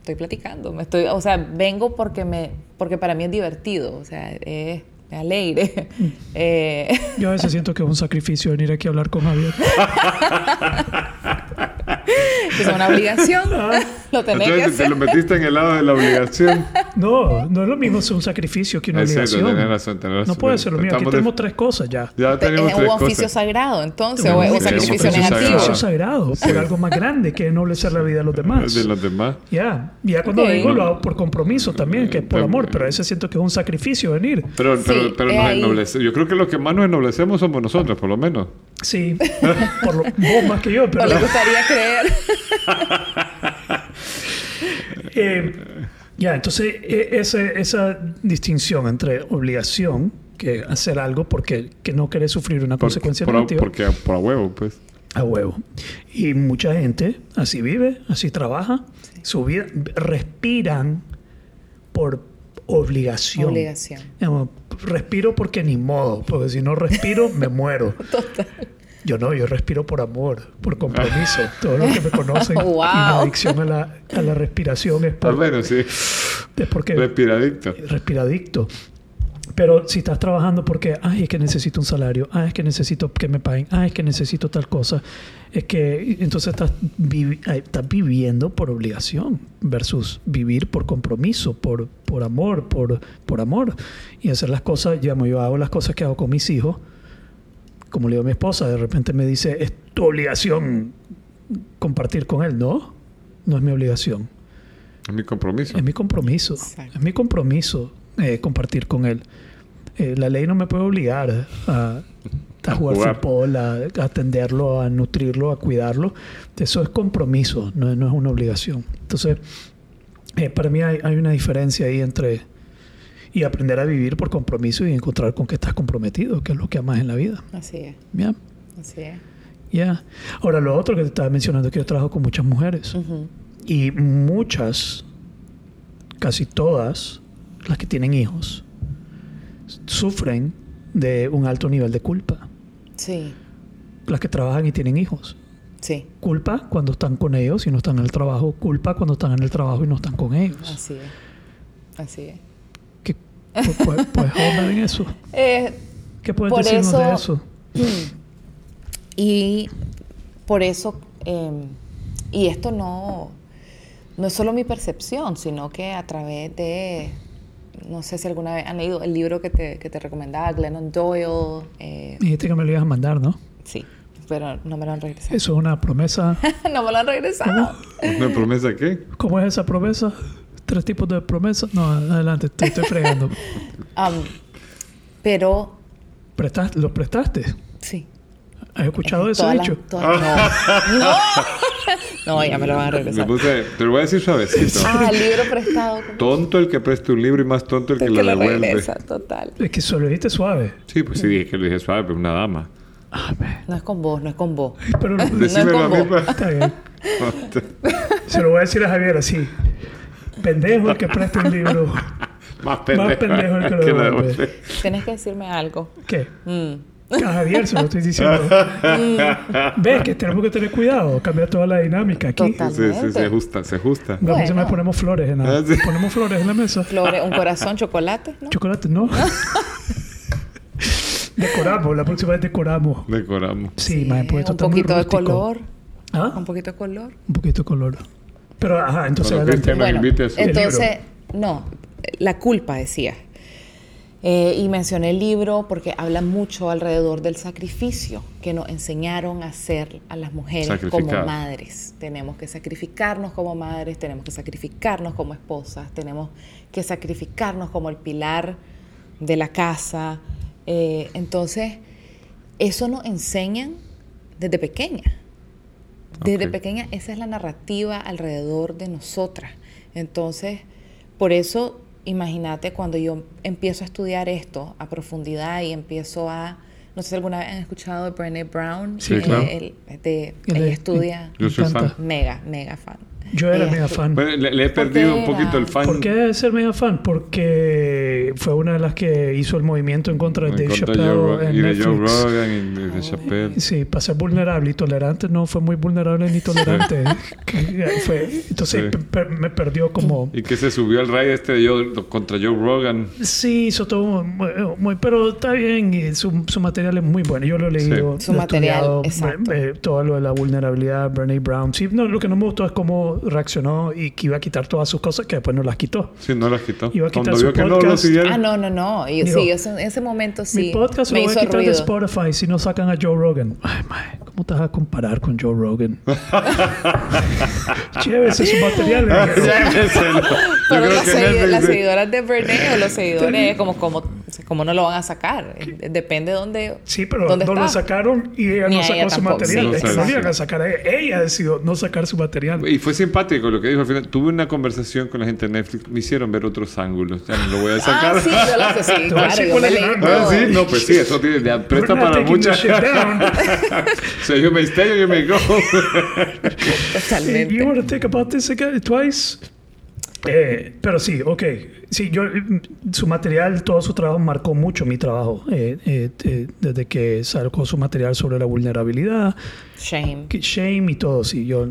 estoy platicando, me estoy, o sea, vengo porque me, porque para mí es divertido, o sea, es alegre. *laughs* Eh, Yo a veces siento que es un sacrificio venir aquí a hablar con Javier. *laughs* es una obligación. lo tenés que Entonces te hacer. lo metiste en el lado de la obligación. No, no es lo mismo ser un sacrificio que una Es cierto, obligación. tenés razón, tenés razón. No puede ser lo mismo. Aquí de- tenemos tres cosas ya. Ya Te- tenemos Es tres un oficio cosas. sagrado, entonces, Sí, o es un un sacrificio oficio negativo. sacrificio sagrado por algo más grande que ennoblecer la vida de los demás. De los demás. Ya, ya cuando Ok. digo lo hago por compromiso también, que es por Pero- amor, pero a veces siento que es un sacrificio venir. Pero, Sí, pero, pero es nos ennoblece. Yo creo que los que más nos ennoblecemos somos nosotros, por lo menos. Sí, por lo, vos más que yo, pero le gustaría creer. *laughs* eh, ya, entonces e- ese- esa distinción entre obligación, que hacer algo porque que no querés sufrir una Por- consecuencia por, a- negativa, porque a- por a huevo, pues. a huevo. Y mucha gente así vive, así trabaja, su vida, respiran por obligación. Obligación. Respiro porque ni modo, porque si no respiro me *laughs* muero. Yo no, yo respiro por amor, por compromiso. Todos los que me conocen, Wow. y mi adicción a la, a la respiración es, por, menos, sí. es porque Respiradicto. respiradicto. Pero si estás trabajando porque, ay, es que necesito un salario, ay, es que necesito que me paguen, ay, es que necesito tal cosa, es que entonces estás, vivi- ay, estás viviendo por obligación versus vivir por compromiso, por, por amor, por, por amor. Y hacer las cosas, digamos, yo hago las cosas que hago con mis hijos, como le digo a mi esposa, de repente me dice, es tu obligación compartir con él, ¿no? No es mi obligación. Es mi compromiso. Es mi compromiso. Exacto. Es mi compromiso eh, compartir con él. Eh, la ley no me puede obligar a, jugar, jugar. fútbol, a, a atenderlo, a nutrirlo, a cuidarlo. Eso es compromiso, no, es- no es una obligación. Entonces, eh, para mí hay, hay una diferencia ahí entre y aprender a vivir por compromiso y encontrar con qué estás comprometido, que es lo que amas en la vida. Así es, ¿Ya? así es. Ya. Ahora, lo otro que te estaba mencionando es que yo trabajo con muchas mujeres. Y muchas, casi todas, las que tienen hijos, sufren de un alto nivel de culpa. Sí, Las que trabajan y tienen hijos. sí, Culpa cuando están con ellos y no están en el trabajo. Culpa cuando están en el trabajo y no están con ellos. así es. Así es. ¿Qué, pu- pu- ¿Puedes ahondar en eso? *laughs* Eh, ¿Qué puedes Por decirnos de eso- eso? *clears throat* Y por eso, eh, y esto no, no es solo mi percepción, sino que a través de, no sé si alguna vez han leído el libro que te, que te recomendaba, Glennon Doyle, eh, Dijiste que me lo ibas a mandar, ¿no? sí, pero no me lo han regresado. Eso es una promesa. *laughs* no me lo han regresado. ¿Una promesa qué? ¿Cómo es esa promesa? ¿Tres tipos de promesas? No, adelante, te estoy fregando. *laughs* Um, pero, ¿Prestas- ¿Lo prestaste? sí. ¿Has escuchado eso las- dicho? todas- *laughs* no, no. No, ya me lo van a Me regresar. puse, te lo voy a decir suavecito. Ah, el libro prestado. Tonto el que preste un libro y más tonto el que, que lo lo devuelve. regresa, total. Es que solo dijiste suave. Sí, pues sí dije que lo dije suave, pero una dama. Ah. No es con vos, no es con vos. Pero lo- Decímelo a mí, como- pues. está bien. *laughs* Se lo voy a decir a Javier así. Pendejo el que presta un libro. Más pendejo, Más pendejo el que lo devuelve. devuelve. Tienes que decirme algo. ¿Qué? Mm. A Javier se lo estoy diciendo. *laughs* ¿Ves que tenemos que tener cuidado? Cambiar toda la dinámica aquí. Total. Sí, sí, se ajusta, se ajusta. La próxima Bueno. vez ponemos flores en la, Ah, sí. ponemos flores en la mesa. Flores, un corazón, chocolate, ¿no? Chocolate, ¿no? *laughs* *laughs* decoramos, la próxima vez decoramos. Decoramos. Sí, más pues esto un está muy poquito de color. ¿Ah? Un poquito de color. Un poquito de color. Pero, ajá, entonces Bueno, entonces, no, la culpa decía. Eh, y mencioné el libro porque habla mucho alrededor del sacrificio que nos enseñaron a hacer a las mujeres como madres. Tenemos que sacrificarnos como madres, tenemos que sacrificarnos como esposas, tenemos que sacrificarnos como el pilar de la casa. Eh, entonces, eso nos enseñan desde pequeña. Desde pequeña esa es la narrativa alrededor de nosotras. Entonces, por eso, imagínate cuando yo empiezo a estudiar esto a profundidad y empiezo a, no sé si alguna vez han escuchado de Brené Brown, Sí, Eh, claro. el- de- Él ella es- estudia Yo soy fan. mega, mega fan. Yo era Ella mega fan. Bueno, le, le he ¿Por perdido qué un poquito el fan. ¿Por qué debe ser mega fan? Porque fue una de las que hizo el movimiento en contra de En Dave contra Chappelle en y de Joe Netflix. Rogan y de, Chappelle. Sí, para ser vulnerable y tolerante, no fue muy vulnerable ni tolerante. Que *laughs* fue, entonces Sí. pe- pe- me perdió como... Y que se subió al raid este de Joe- contra Joe Rogan. Sí, hizo todo muy, muy- pero está bien y su, su material es muy bueno. Yo lo he leído, Su lo he material, estudiado, exacto. eh, todo lo de la vulnerabilidad, Brene Brown. Sí, no, lo que no me gustó es cómo reaccionó y que iba a quitar todas sus cosas que después no las quitó. Sí, no las quitó. Iba a quitar Cuando su vio que no lo podcast. siguieron. Ah, no, no, no. Y, Dijo, sí, yo en ese momento sí. Mi podcast me lo voy a quitar de ruido. Spotify si no sacan a Joe Rogan. Ay, mae, ¿cómo te vas a comparar con Joe Rogan? *laughs* Llévese su material. *laughs* Lléveselo. Yo Pero creo las, que segui- Netflix- las seguidoras de Verne o los seguidores, como, como, como no lo van a sacar. Depende de dónde. Sí, pero dónde no lo está. sacaron y ella Ni no sacó ella su tampoco, material. sí. es que no le iban a sacar a ella. Ella decidió no sacar su material. Y fue simpático lo que dijo al final. Tuve una conversación con la gente de Netflix. Me hicieron ver otros ángulos. Ya no lo voy a sacar. Ah, sí, yo lo sé, sí, *laughs* claro, yo me leí Ah, sí, no, pues sí, eso tiene, ya presta We're para muchas. *laughs* so you may stay or you may go. Totalmente. You want to think about this again twice? Eh, pero sí, ok. Sí, yo, mm, su material, todo su trabajo marcó mucho mi trabajo. eh, eh, eh, desde que sacó su material sobre la vulnerabilidad, Shame. que- shame y todo. Sí, yo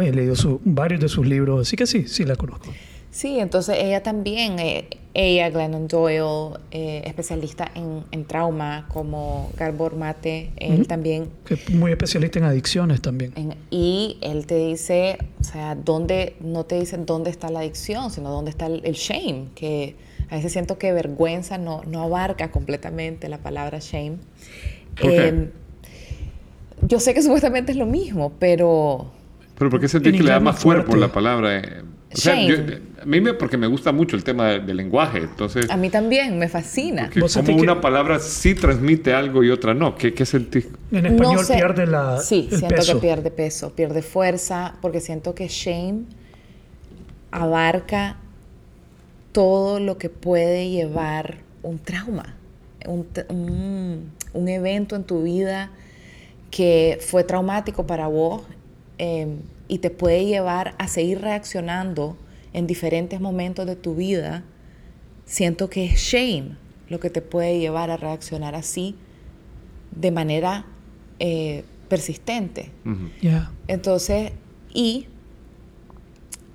he leído su- varios de sus libros, así que sí, sí la conozco. Sí, entonces ella también, eh, ella, Glennon Doyle, eh, especialista en, en trauma, como Garbor Mate, él también Que es muy especialista en adicciones también. En- y él te dice, o sea, dónde, no te dice dónde está la adicción, sino dónde está el, el shame, que a veces siento que vergüenza no, no abarca completamente la palabra shame. Em, yo sé que supuestamente es lo mismo, pero Pero ¿por qué sentí En que le da más cuerpo fuerte. la palabra? O sea, yo- a mí me, porque me gusta mucho el tema de- del lenguaje. Entonces, a mí también me fascina. que ¿Vos como sentís que- una palabra sí transmite algo y otra no. ¿Qué, qué sentís? En español No sé. pierde la, Sí, el siento peso. que pierde peso, pierde fuerza, porque siento que shame abarca todo lo que puede llevar un trauma, un- un evento en tu vida que fue traumático para vos eh, y te puede llevar a seguir reaccionando en diferentes momentos de tu vida. Siento que es shame lo que te puede llevar a reaccionar así de manera eh, persistente. Ujú. Ya. Entonces, y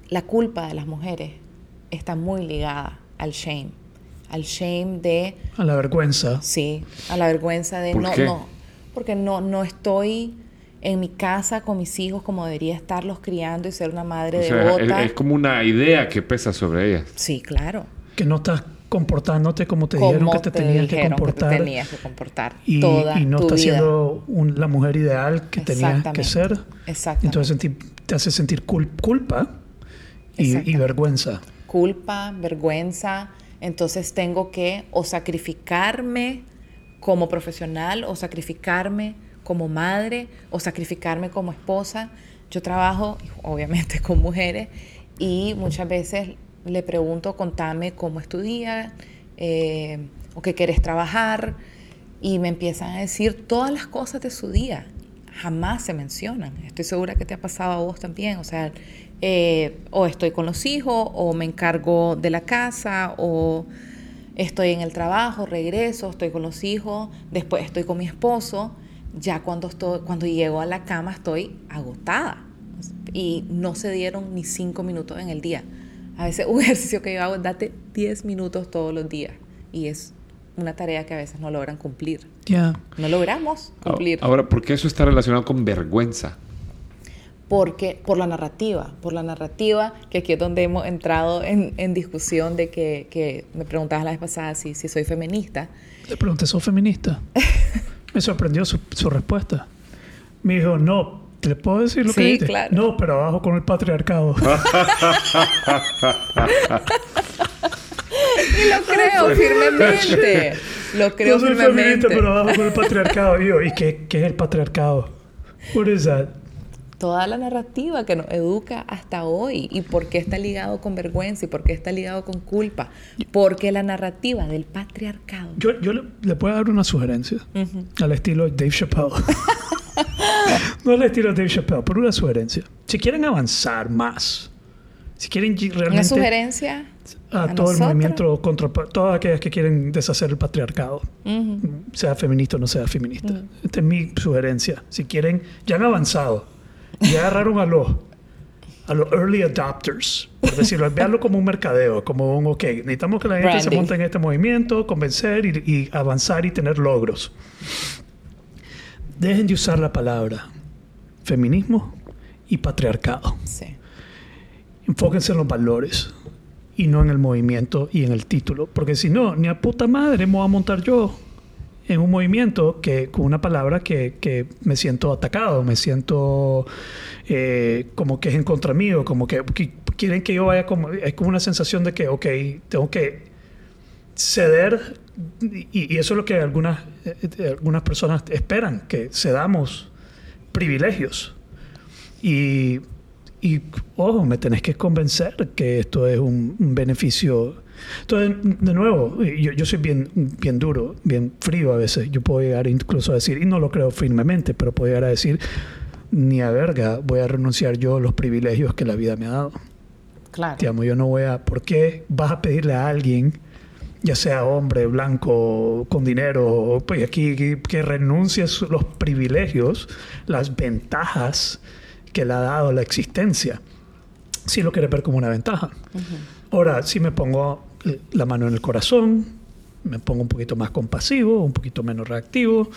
la culpa de las mujeres está muy ligada al shame, al shame de, A la vergüenza. sí, a la vergüenza de ¿Por no, qué? no, porque no, no estoy en mi casa con mis hijos como debería estarlos criando y ser una madre O sea, es, devota. es como una idea que pesa sobre ellas. Sí, claro. Que no estás comportándote como te dijeron que te, tenías que dijeron comportar. te tenías que comportar y, toda y no tu estás vida. siendo un- la mujer ideal que tenías que ser. Exactamente. Entonces te hace sentir cul- culpa y, vergüenza. culpa, vergüenza, entonces tengo que o sacrificarme como profesional o sacrificarme como madre o sacrificarme como esposa. Yo trabajo *laughs* obviamente con mujeres y muchas veces le pregunto, contame cómo es eh, o qué quieres trabajar y me empiezan a decir todas las cosas de su día. Jamás se mencionan. Estoy segura que te ha pasado a vos también. O sea, eh, o estoy con los hijos, o me encargo de la casa, o estoy en el trabajo, regreso, estoy con los hijos, después estoy con mi esposo. Ya cuando, estoy, cuando llego a la cama estoy agotada. Y no se dieron ni cinco minutos en el día. A veces *laughs* un ejercicio que yo hago es date 10 minutos todos los días. Y es una tarea que a veces no logran cumplir. Ya. No logramos cumplir. Ahora, ¿por qué eso está relacionado con vergüenza? porque por la narrativa, por la narrativa, que aquí es donde hemos entrado en, en discusión de que, que me preguntabas la vez pasada si, si soy feminista. Le pregunté, ¿sos feminista? *laughs* Me sorprendió su, su respuesta. Me dijo, no, ¿te puedo decir lo que Sí, dices? claro. No, pero abajo con el patriarcado. *laughs* *laughs* Y lo creo firmemente. *laughs* Lo creo no soy firmemente. feminista, pero abajo con el patriarcado. Y yo, ¿y qué, qué es el patriarcado? What is that? Toda la narrativa que nos educa hasta hoy. ¿Y por qué está ligado con vergüenza? ¿Y por qué está ligado con culpa? Porque la narrativa del patriarcado. Yo, yo le, le puedo dar una sugerencia al estilo Dave Chappelle. *laughs* no el estilo Dave Chappelle, pero una sugerencia. Si quieren avanzar más, si quieren realmente Una sugerencia. a, a todo el nosotros. movimiento contra todas aquellas que quieren deshacer el patriarcado, Ujú. sea feminista o no sea feminista. Esta es mi sugerencia. Si quieren, ya han avanzado, ya agarraron a los a los early adopters, por *laughs* decirlo, veanlo como un mercadeo, como un, ok, necesitamos que la gente se monte en este movimiento, convencer y, y avanzar y tener logros. Dejen de usar la palabra feminismo y patriarcado. Sí. Enfóquense en los valores y no en el movimiento y en el título. Porque si no, ni a puta madre me voy a montar yo en un movimiento que con una palabra que, que me siento atacado, me siento eh, como que es en contra mío, como que, que quieren que yo vaya como... Es como una sensación de que, ok, tengo que ceder y, y eso es lo que algunas, eh, eh, algunas personas esperan, que cedamos privilegios. Y, y, ojo, me tenés que convencer que esto es un, un beneficio. Entonces, de nuevo, yo, yo soy bien, bien duro, bien frío a veces. Yo puedo llegar incluso a decir, y no lo creo firmemente, pero puedo llegar a decir, ni a verga voy a renunciar yo a los privilegios que la vida me ha dado. Claro. Digamos, yo no voy a... ¿Por qué vas a pedirle a alguien, ya sea hombre, blanco, con dinero, pues aquí, que, que renuncie a los privilegios, las ventajas que le ha dado la existencia, si lo quieres ver como una ventaja? Ahora, si me pongo la mano en el corazón, me pongo un poquito más compasivo, un poquito menos reactivo,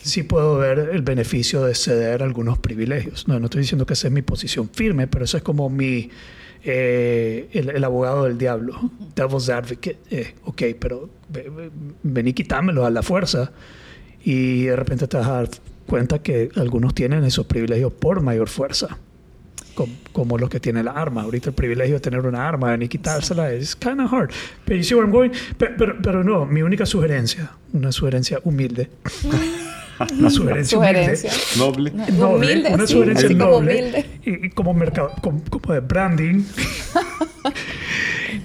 sí puedo ver el beneficio de ceder algunos privilegios. No, no estoy diciendo que esa es mi posición firme, pero eso es como mi... eh, el, el abogado del diablo, devil's advocate. Eh, ok, pero ve- ve- vení, quítamelo a la fuerza y de repente te vas a dar cuenta que algunos tienen esos privilegios por mayor fuerza com- como los que tienen la arma. Ahorita el privilegio de tener una arma ni quitársela es kind of hard. Pero you see where I'm going? Pe- Pero, pero, no, mi única sugerencia, una sugerencia humilde. *laughs* una sugerencia, Sugerencia. Noble. humilde. Noble, Humilde, una sí, sugerencia así como noble humilde. y, y como mercado, como, como de branding. *laughs*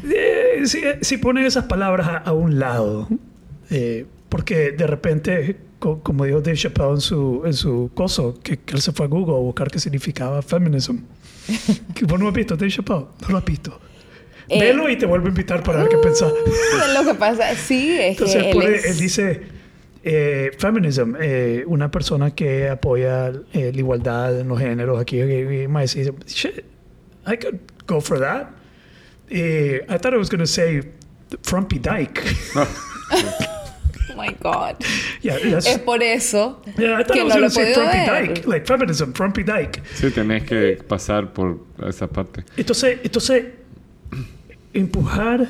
Eh, si, si ponen esas palabras a, a un lado, eh, porque de repente, co- como dijo Dave Chappelle en su, en su coso, que, que él se fue a Google a buscar qué significaba feminism. *laughs* que vos no has visto Dave Chappelle, no lo has visto. Eh, Velo y te vuelvo a invitar para ver qué pensás. Lo que pasa, sí, es Entonces que él, es- él dice, eh, feminism, eh, una persona que apoya eh, la igualdad en los géneros aquí, y más dice, shit, I could go for that. Eh, I thought I was going to say Frumpy Dyke. *laughs* *laughs* Oh my God. *laughs* yeah, that's- Es por eso yeah, I thought que I was no going lo to say puedo Frumpy ver. Dyke, like feminism, Frumpy Dyke. Sí, tenés que pasar por esa parte. Entonces, entonces empujar,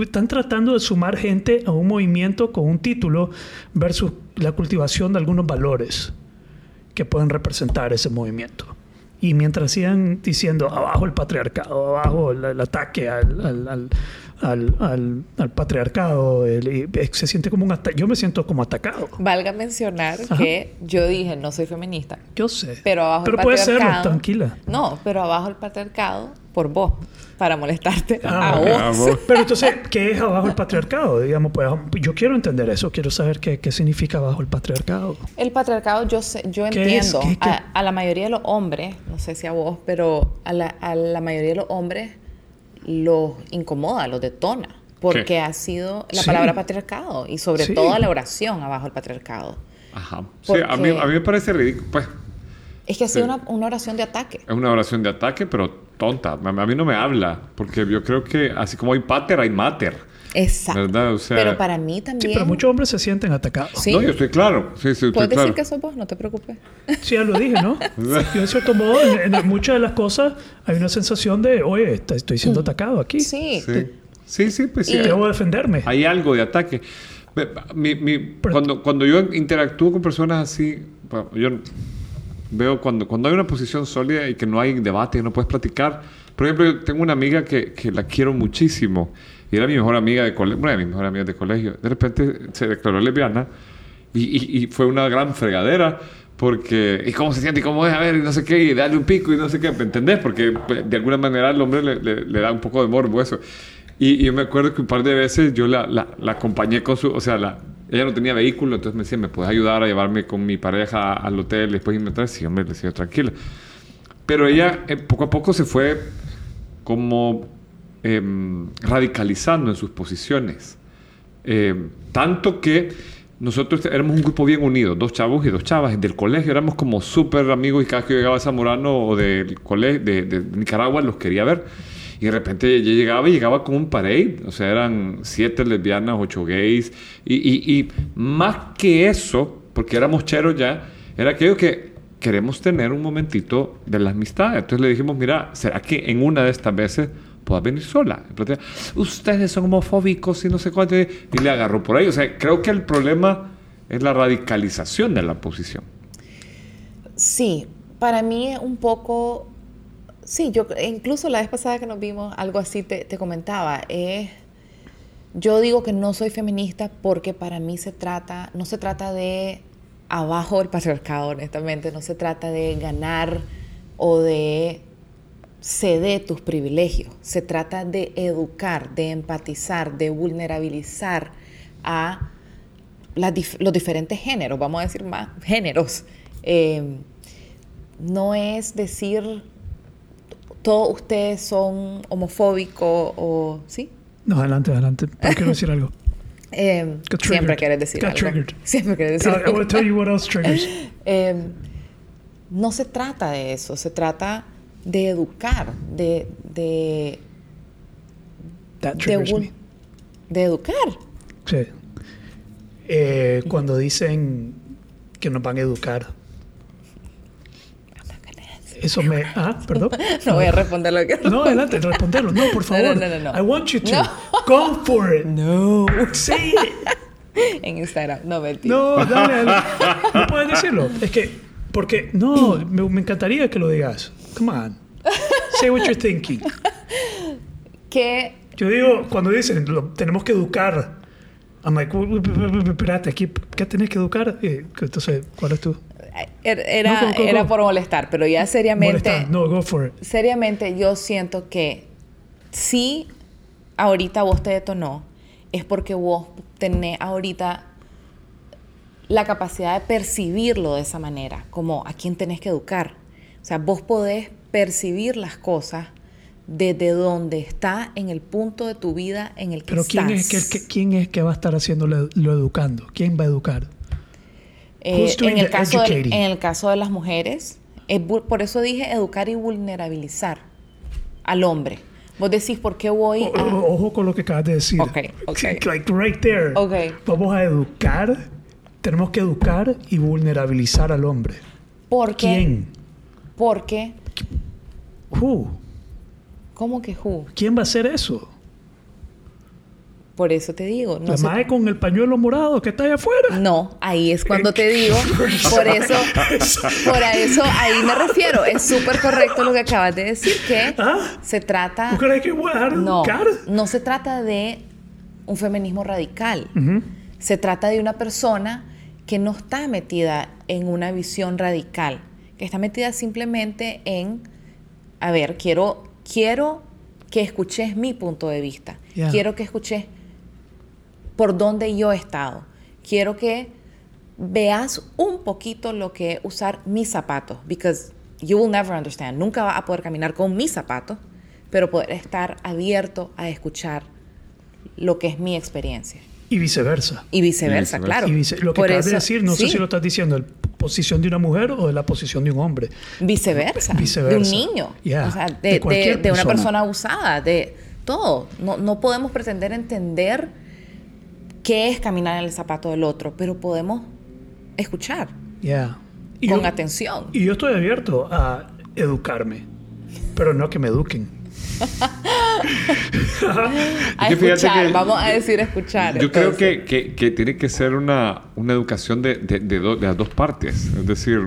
están tratando de sumar gente a un movimiento con un título versus la cultivación de algunos valores que pueden representar ese movimiento. Y mientras sigan diciendo abajo el patriarcado, abajo el, el ataque al, al, al, al, al- al patriarcado, el- y se siente como un ataque. Yo me siento como atacado. Valga mencionar Ajá. que yo dije no soy feminista, Yo sé. pero abajo Pero el puede serlo, patriarcado. tranquila. No, pero abajo el patriarcado por vos, para molestarte Ah, a ok. vos. A vos. Pero entonces, ¿qué es abajo el patriarcado? Digamos, pues yo quiero entender eso, quiero saber qué, qué significa abajo el patriarcado. El patriarcado, yo sé, yo ¿Qué es? entiendo. ¿Qué- qué? A, a la mayoría de los hombres, no sé si a vos, pero a la, a la mayoría de los hombres los incomoda, los detona. Porque ¿Qué? ha sido la Sí. palabra patriarcado y sobre Sí. todo la oración abajo el patriarcado. Ajá. Sí, a mí, Porque- a mí me parece ridículo. Pues Es que ha sido una, una oración de ataque. es una oración de ataque, pero tonta. A a mí no me habla. Porque yo creo que así como hay pater, hay mater. Exacto. ¿Verdad? O sea- pero para mí Sí, también. pero muchos hombres se sienten atacados. Sí. No, yo estoy claro. Sí, sí, estoy Puedes claro. decir que sos vos, no te preocupes. Sí, ya lo dije, ¿no? *laughs* Yo, en cierto modo, en, en muchas de las cosas hay una sensación de, oye, est- estoy siendo atacado aquí. Sí. Sí, sí, sí, pues sí. Y debo defenderme. Hay algo de ataque. Mi- mi- cuando, cuando yo interactúo con personas así, bueno, yo veo cuando, cuando hay una posición sólida y que no hay debate, y no puedes platicar. Por ejemplo, yo tengo una amiga que, que la quiero muchísimo y era mi mejor amiga de colegio, una de mis mejores amigas de colegio. De repente se declaró lesbiana y, y- y fue una gran fregadera. Porque, ¿y cómo se siente? ¿Y cómo es? A ver, y no sé qué, y darle un pico y no sé qué, ¿me entendés? Porque pues, de alguna manera al hombre le, le- le da un poco de morbo eso. Y, y yo me acuerdo que un par de veces yo la, la, la acompañé con su, o sea, la, ella no tenía vehículo, entonces me decía, ¿me puedes ayudar a llevarme con mi pareja al hotel después irme atrás? Sí, hombre, le decía, tranquila. Pero ella eh, poco a poco se fue como em, radicalizando en sus posiciones. Em, tanto que nosotros éramos un grupo bien unido, dos chavos y dos chavas. Del colegio éramos como súper amigos y cada vez que llegaba Zamorano o del colegio de, de Nicaragua los quería ver. Y de repente ella llegaba y llegaba con un parade. O sea, eran siete lesbianas, ocho gays. Y, y, y más que eso, porque éramos cheros ya, era aquello que queremos tener un momentito de la amistad. Entonces le dijimos, mira, ¿será que en una de estas veces puedas venir sola? Ustedes son homofóbicos y no sé cuánto. Y le agarró por ahí. O sea, creo que el problema es la radicalización de la posición. Sí, para mí un poco Sí, yo incluso la vez pasada que nos vimos, algo así te, comentaba. Eh, yo digo que no soy feminista porque para mí se trata, no se trata de abajo del patriarcado, honestamente, no se trata de ganar o de ceder tus privilegios, se trata de educar, de empatizar, de vulnerabilizar a los diferentes géneros, vamos a decir más géneros. Eh, no es decir todos ustedes son homofóbicos o... ¿Sí? No, adelante, adelante. Pero quiero decir algo. *laughs* Eh, siempre quieres decir Got algo. *laughs* Siempre quieres decir algo. I will tell you what else triggers. *laughs* Eh, no se trata de eso, se trata de educar, de... de That de, me. de educar. Sí. Eh, cuando dicen que nos van a educar, eso me... *laughs* Ah, perdón. *laughs* No voy a responder lo que... No, *laughs* adelante, responderlo. No, por favor. No, no, no, no. I want you to. Go for it. No. Say it. En Instagram. No, mentira. No, dale, dale. No puedes decirlo. Es que... Porque... No, me, me encantaría que lo digas. Come on. Say what you're thinking. *laughs* Que... Yo digo, cuando dicen, lo, tenemos que educar. I'm like, espérate, ¿qué, ¿qué tenés que educar? Entonces, ¿cuál es tu...? Er, era, No, go, go, era go. por molestar, pero ya seriamente... Molestar. No, go for it. seriamente yo siento que si ahorita vos te detonó, es porque vos tenés ahorita la capacidad de percibirlo de esa manera, como a quién tenés que educar. O sea, vos podés percibir las cosas desde donde está en el punto de tu vida en el que Pero ¿quién estás. es, que, ¿quién es que va a estar haciendo lo, lo educando? ¿Quién va a educar? Eh, en, el caso de, educating? en el caso de las mujeres, es por eso dije educar y vulnerabilizar al hombre. Vos decís, ¿por qué voy O- a...? o- Ojo con lo que acabas de decir. Ok, ok. Like right there. Ok. Vamos a educar. Tenemos que educar y vulnerabilizar al hombre. Porque, ¿Quién? Porque, Who? ¿cómo que who? ¿Quién va a hacer eso? Por eso te digo. No, La se- mae con el pañuelo morado que está allá afuera. no, ahí es cuando te digo. *laughs* Por eso, por eso, ahí me refiero. Es súper correcto lo que acabas de decir, que ¿Ah? se trata... ¿Tú crees que voy a dejar de No, no se trata de un feminismo radical. Se trata de una persona que no está metida en una visión radical, está metida simplemente en, a ver, quiero, quiero que escuches mi punto de vista, quiero que escuches por dónde yo he estado, quiero que veas un poquito lo que es usar mis zapatos, because you will never understand, nunca vas a poder caminar con mis zapatos, pero poder estar abierto a escuchar lo que es mi experiencia. Y viceversa. Y viceversa, Y viceversa. claro. Y vice- lo que Por acabas de decir, no sé si lo estás diciendo la posición de una mujer o de la posición de un hombre. Viceversa. Viceversa. De un niño. Yeah, O sea, de de, de- cualquier de una persona. persona abusada, de todo. No, no podemos pretender entender qué es caminar en el zapato del otro, pero podemos escuchar Yeah. Y con yo- atención. Y yo estoy abierto a educarme, pero no que me eduquen. *laughs* A escuchar, que- vamos a decir escuchar. Yo creo entonces. que, que- que tiene que ser una, una educación de, de- de do- de las dos partes. Es decir,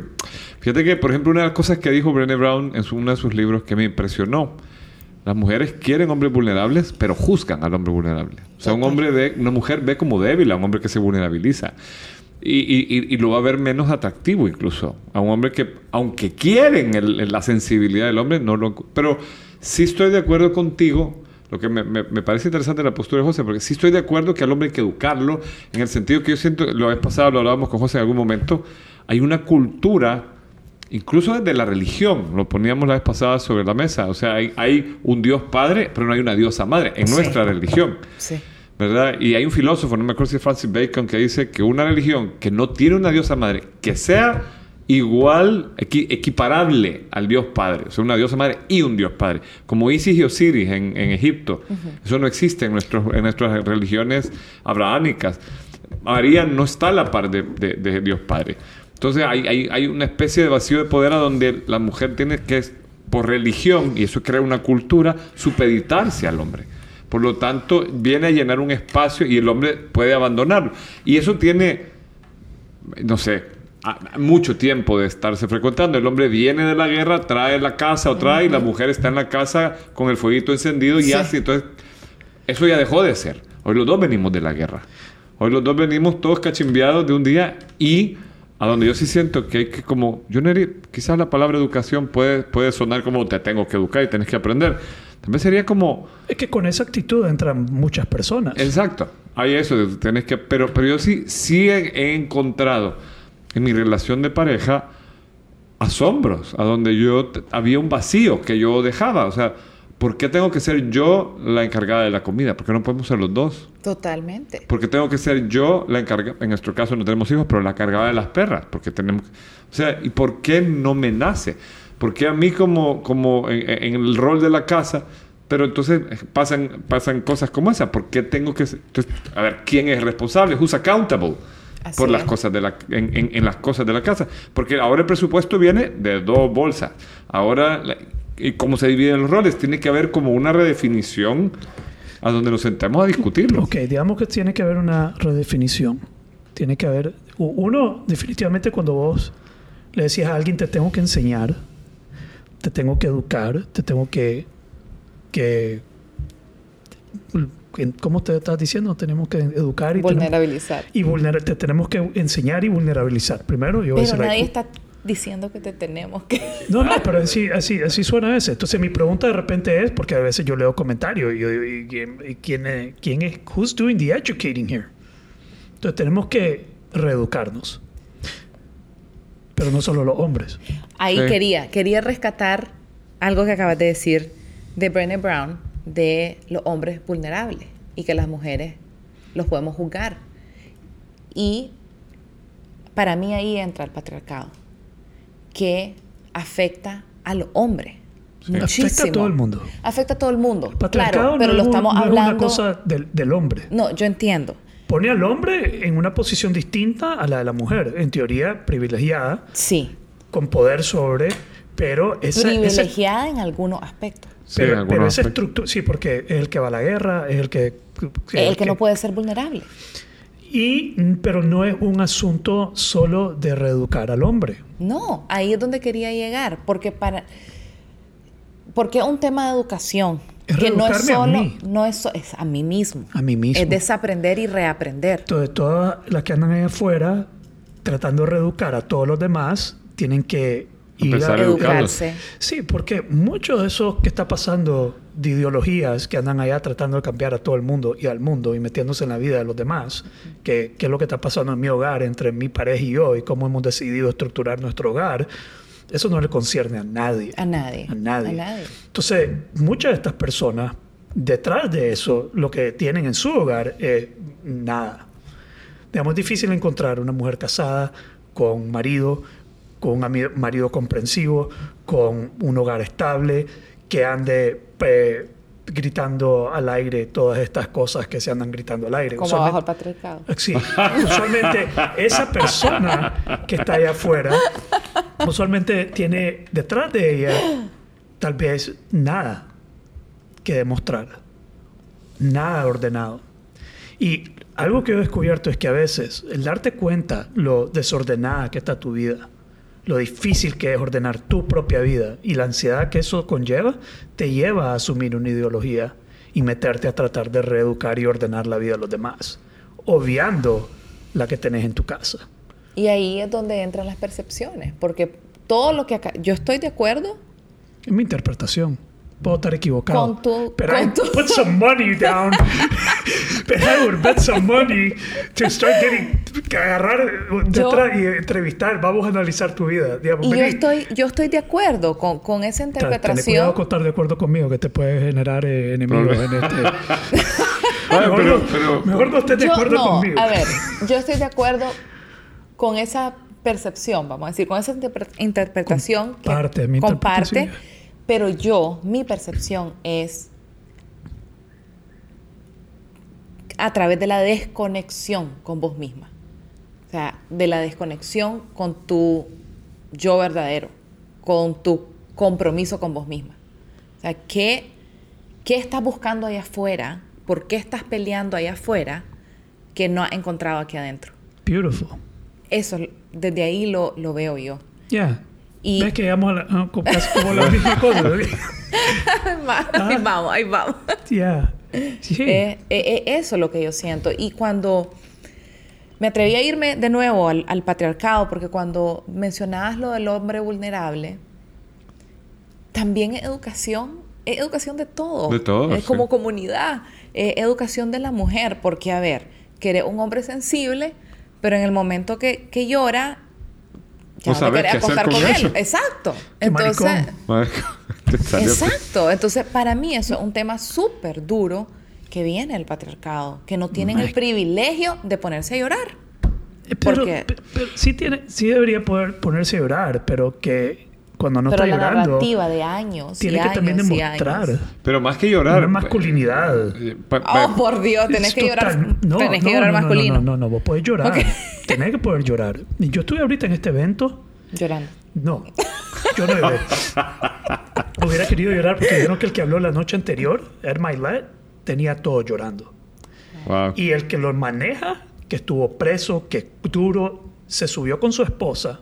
fíjate que, por ejemplo, una de las cosas que dijo Brené Brown en su- uno de sus libros que me impresionó, las mujeres quieren hombres vulnerables, pero juzgan al hombre vulnerable. O sea, un hombre una mujer ve como débil a un hombre que se vulnerabiliza. Y, y- y- lo va a ver menos atractivo incluso. A un hombre que, aunque quieren el- la sensibilidad del hombre, no lo... Pero sí estoy de acuerdo contigo. lo que me, me- me parece interesante la postura de José, porque sí estoy de acuerdo que al hombre hay que educarlo, en el sentido que yo siento, lo vez pasado lo hablábamos con José en algún momento, hay una cultura, incluso desde la religión, lo poníamos la vez pasada sobre la mesa, o sea, hay, hay un Dios Padre, pero no hay una diosa Madre en Sí. nuestra religión. Sí. ¿verdad? Y hay un filósofo, no me acuerdo si es Francis Bacon, que dice que una religión que no tiene una diosa madre, que sea igual, equi- equiparable al Dios Padre, o sea, una diosa madre y un Dios Padre, como Isis y Osiris en, en Egipto, eso no existe en, nuestros, en nuestras religiones abrahámicas. María no está a la par de, de- de Dios Padre. Entonces hay, hay, hay una especie de vacío de poder a donde la mujer tiene que, por religión, y eso crea una cultura, supeditarse al hombre. Por lo tanto, viene a llenar un espacio y el hombre puede abandonarlo. Y eso tiene, no sé, mucho tiempo de estarse frecuentando. El hombre viene de la guerra, trae la casa o trae, y la mujer está en la casa con el fueguito encendido y Sí. así. Entonces, eso ya dejó de ser. Hoy los dos venimos de la guerra. Hoy los dos venimos todos cachimbeados de un día y a donde yo sí siento que hay que como, yo no quizás la palabra educación puede, puede sonar como te tengo que educar y tienes que aprender. También sería como, Es que con esa actitud entran muchas personas. exacto, hay eso, tenés que, pero, pero yo sí, sí he, he encontrado en mi relación de pareja asombros, a donde yo había un vacío que yo dejaba, o sea, ¿por qué tengo que ser yo la encargada de la comida? ¿Por qué no podemos ser los dos? Totalmente. Porque tengo que ser yo la encargada, en nuestro caso no tenemos hijos, pero la encargada de las perras, porque tenemos, o sea, ¿y por qué no me nace? ¿Por qué a mí como, como en, en el rol de la casa, pero entonces pasan, pasan cosas como esa? ¿Por qué tengo que ser? Entonces, a ver, ¿quién es responsable? Who's accountable? Así por las es. cosas de la, en, en- en las cosas de la casa. Porque ahora el presupuesto viene de dos bolsas. Ahora, la- ¿y cómo se dividen los roles? Tiene que haber como una redefinición a donde nos sentemos a discutirlo. Ok, digamos que tiene que haber una redefinición. Tiene que haber... Uno, definitivamente cuando vos le decías a alguien te tengo que enseñar, te tengo que educar, te tengo que... que ¿Cómo te estás diciendo? Tenemos que educar y tenemos, Vulnerabilizar. y te tenemos que enseñar y vulnerabilizar. Primero, yo voy a Pero nadie está diciendo que te tenemos que... *laughs* No, no, pero así, así, así suena a veces. Entonces mi pregunta de repente es, porque a veces yo leo comentarios y yo digo, ¿y quién, y quién es, quién es, who's doing the educating here? Entonces tenemos que reeducarnos. Pero no solo los hombres. Ahí Sí. quería, quería rescatar algo que acabas de decir de Brené Brown, de los hombres vulnerables y que las mujeres los podemos juzgar. Y para mí ahí entra el patriarcado, que afecta al hombre. Sí. Afecta a todo el mundo. Afecta a todo el mundo. El patriarcado claro, pero no, lo estamos no es hablando. una cosa del, del hombre. No, yo entiendo. Pone al hombre en una posición distinta a la de la mujer. En teoría, privilegiada, Sí. con poder sobre, pero esa, esa- Privilegiada en algunos aspectos. Pero, esa estructura, sí, porque es el que va a la guerra, es el que... el que no puede ser vulnerable. Y, mm, pero no es un asunto solo de reeducar al hombre. No, ahí es donde quería llegar, porque para porque es un tema de educación Es que no es a solo, mí. no es, so- es a mí mismo. A mí mismo. Es desaprender y reaprender. Entonces, todas las que andan ahí afuera tratando de reeducar a todos los demás tienen que ir Empezar a educarlos. Educarse. Sí, porque mucho de eso que está pasando de ideologías que andan allá tratando de cambiar a todo el mundo y al mundo y metiéndose en la vida de los demás, que, que es lo que está pasando en mi hogar entre mi pareja y yo y cómo hemos decidido estructurar nuestro hogar, eso no le concierne a nadie. A nadie. A nadie. A nadie. Entonces, muchas de estas personas, detrás de eso, lo que tienen en su hogar es nada. Digamos, es difícil encontrar una mujer casada con marido, con un marido comprensivo, con un hogar estable, que ande eh, gritando al aire todas estas cosas que se andan gritando al aire. Como Usualmente- bajo el patriarcado. *laughs* Sí, usualmente esa persona que está allá afuera, usualmente tiene detrás de ella tal vez nada que demostrar, nada ordenado. Y algo que he descubierto es que a veces el darte cuenta lo desordenada que está tu vida, lo difícil que es ordenar tu propia vida y la ansiedad que eso conlleva, te lleva a asumir una ideología y meterte a tratar de reeducar y ordenar la vida de los demás, obviando la que tenés en tu casa. Y ahí es donde entran las percepciones, porque todo lo que acá yo estoy de acuerdo Es mi interpretación. Puedo estar equivocado. Con tu- pero con I tu- put some money down. *laughs* but I would bet some money to start getting... Que agarrar detrás y entrevistar. Vamos a analizar tu vida. Digamos, Y yo estoy, yo estoy de acuerdo con, con esa Ta- Ten interpretación. cuidado con estar de acuerdo conmigo, que te puede generar eh, enemigos en este... Ay, *laughs* mejor, pero- no, pero- mejor no estés de Yo- acuerdo no, conmigo. A ver, yo estoy de acuerdo con esa percepción, vamos a decir, con esa interpre- interpretación Comparte mi comparte, interpretación. Pero yo, mi percepción es a través de la desconexión con vos misma. O sea, de la desconexión con tu yo verdadero, con tu compromiso con vos misma. O sea, ¿qué, qué estás buscando allá afuera? ¿Por qué estás peleando allá afuera que no has encontrado aquí adentro? Beautiful. Eso, desde ahí lo, lo veo yo. Yeah. Y- ¿Ves que llegamos a la, a- como la misma *laughs* cosa? ahí vamos, ahí vamos. Yeah. Sí. Eh, eh, eh, eso es lo que yo siento. Y cuando me atreví a irme de nuevo al, al patriarcado, porque cuando mencionabas lo del hombre vulnerable, también es educación, es educación de todo. De todo, Es sí. como comunidad, es educación de la mujer, porque a ver, que eres un hombre sensible, pero en el momento que, que llora, ya No no qué hacer acostar con él. Exacto. Qué Entonces, maricón. Exacto. Entonces, para mí eso es un tema súper duro que viene del patriarcado, que no tienen el privilegio de ponerse a llorar. Pero, porque- pero sí, tiene, sí debería poder ponerse a llorar, pero que cuando no Pero está la llorando, narrativa de años tiene y que años también demostrar. Pero más que llorar. una masculinidad. eh, Oh, por Dios, tenés que llorar, total- No, tenés que no, llorar no, no, masculino. No, no, no, vos podés llorar. Ok. Tenés que poder llorar. Y yo estuve ahorita en este evento. Llorando. No, yo no lloré. Hubiera querido llorar porque vieron que el que habló la noche anterior, Ed Milet, tenía todo llorando. Wow. Y el que lo maneja, que estuvo preso, que duro, se subió con su esposa,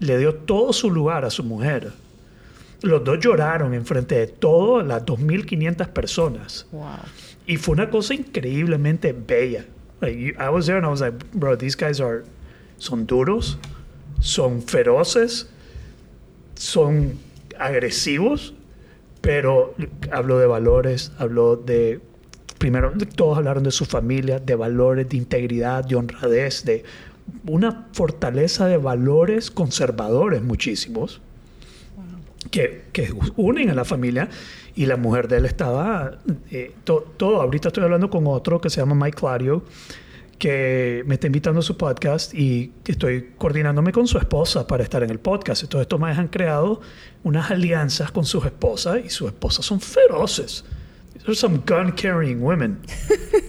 le dio todo su lugar a su mujer. Los dos lloraron enfrente de todas las 2.500 personas. Wow. Y fue una cosa increíblemente bella. Like, you- I was there and I was like, bro, these guys are, son duros, son feroces, son agresivos, pero habló de valores, habló de, primero, todos hablaron de su familia, de valores, de integridad, de honradez, de una fortaleza de valores conservadores muchísimos que, que unen a la familia y la mujer de él estaba eh, to- todo ahorita estoy hablando con otro que se llama Mike Claudio que me está invitando a su podcast y estoy coordinándome con su esposa para estar en el podcast. Entonces estos más han creado unas alianzas con sus esposas y sus esposas son feroces These are some gun carrying women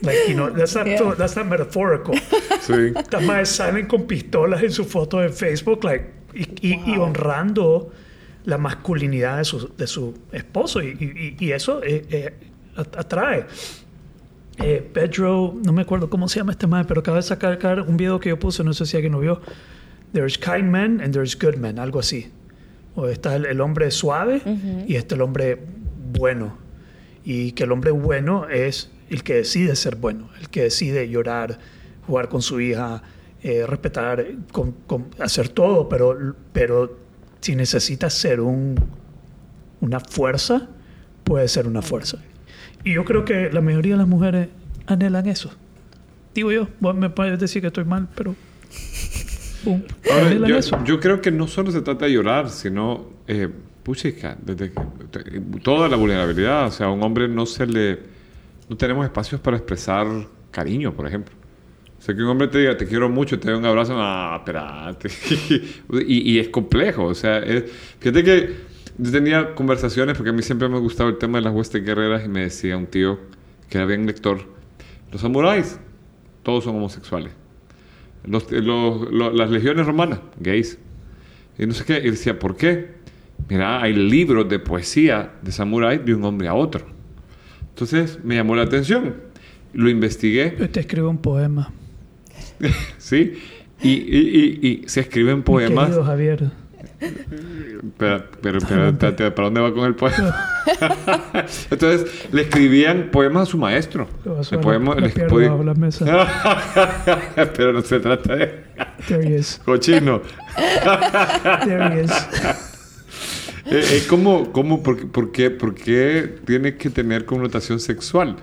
like you know that's not, *laughs* Yeah. that's not metaphorical Sí. estas madres salen con pistolas en su foto de Facebook like, y, y- y honrando la masculinidad de su, de su esposo. Y, y- y eso eh, eh, at- atrae. Eh, Pedro, no me acuerdo cómo se llama este madre, pero acaba de sacar un video que yo puse, no sé si alguien lo vio. There's kind men and there's good men, algo así. O está el, el hombre suave y está el hombre bueno. Y que el hombre bueno es el que decide ser bueno, el que decide llorar, jugar con su hija, eh, respetar, con- con- hacer todo, pero, pero si necesitas ser un, una fuerza, puede ser una fuerza. Y yo creo que la mayoría de las mujeres anhelan eso. Digo yo, vos me puedes decir que estoy mal, pero... pum, Ahora, yo, eso. yo creo que no solo se trata de llorar, sino, eh, puchica, desde que, toda la vulnerabilidad. O sea, a un hombre no se le. No tenemos espacios para expresar cariño, por ejemplo. O sea, que un hombre te diga, te quiero mucho, te doy un abrazo, ah, espérate. *laughs* y, y es complejo. O sea, fíjate que yo tenía conversaciones, porque a mí siempre me ha gustado el tema de las huestes guerreras, y me decía un tío que era bien lector: los samuráis, todos son homosexuales. Los- los- los- las legiones romanas, gays. Y no sé qué. Y decía, ¿por qué? Mira, hay libros de poesía de samurái de un hombre a otro. Entonces me llamó la atención. Lo investigué, Yo te escribo un poema. *laughs* ¿sí? Y, y- y- y se escriben poemas. Querido Javier. Pero, pero, pero, ¿para dónde va con el poema? *laughs* Entonces le escribían poemas a su maestro. El poema bajo la mesa. *laughs* pero no se trata de There he is. cochino. There he is. Eh, es como, como por, por, qué, ¿por qué tiene que tener connotación sexual?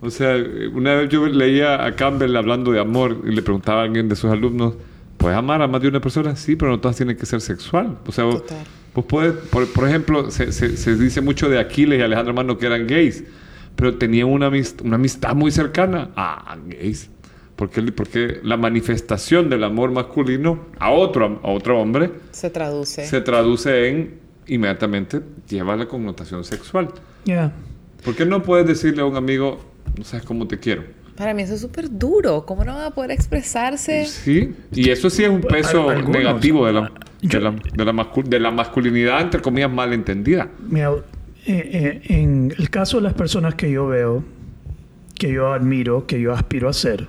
O sea, una vez yo leía a Campbell hablando de amor y le preguntaba a alguien de sus alumnos, ¿puedes amar a más de una persona? Sí, pero no todas tienen que ser sexual. O sea, vos, vos puedes, por, por ejemplo, se, se, se, dice mucho de Aquiles y Alejandro Magno que eran gays, pero tenían una, amist una amistad muy cercana a gays. Porque, porque la manifestación del amor masculino a otro, a otro hombre se traduce. Se traduce en inmediatamente lleva la connotación sexual. Yeah. ¿Por qué no puedes decirle a un amigo, no sabes cómo te quiero? Para mí eso es súper duro. ¿Cómo no va a poder expresarse? Sí, y eso sí es un peso Algunos, negativo de la, de, la, de, la mascul de, la, masculinidad, entre comillas, malentendida. Mira, eh, eh, en el caso de las personas que yo veo, que yo admiro, que yo aspiro a ser,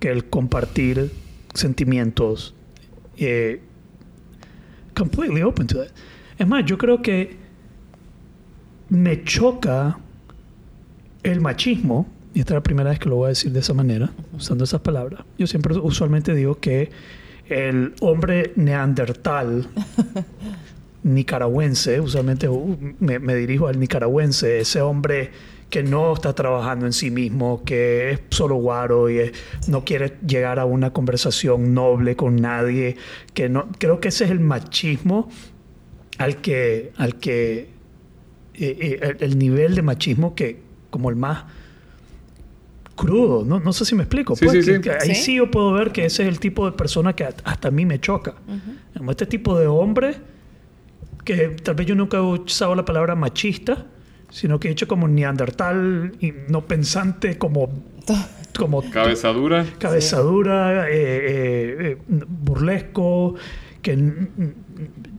que el compartir sentimientos, eh, completely open to that. Es más, yo creo que me choca el machismo, y esta es la primera vez que lo voy a decir de esa manera, usando esas palabras. Yo siempre usualmente digo que el hombre neandertal *laughs* nicaragüense, usualmente uh, me, me, dirijo al nicaragüense, ese hombre que no está trabajando en sí mismo, que es solo guaro y es, no quiere llegar a una conversación noble con nadie, que no, creo que ese es el machismo al que, al que eh, eh, el, nivel de machismo que como el más crudo, no, no sé si me explico. Sí, pues, sí, que, ahí sí. yo puedo ver que ese es el tipo de persona que hasta a mí me choca. Uh -huh. Este tipo de hombre, que tal vez yo nunca he usado la palabra machista, sino que he hecho como neandertal y no pensante, como... *laughs* como cabezadura. Cabezadura, eh, burlesco, que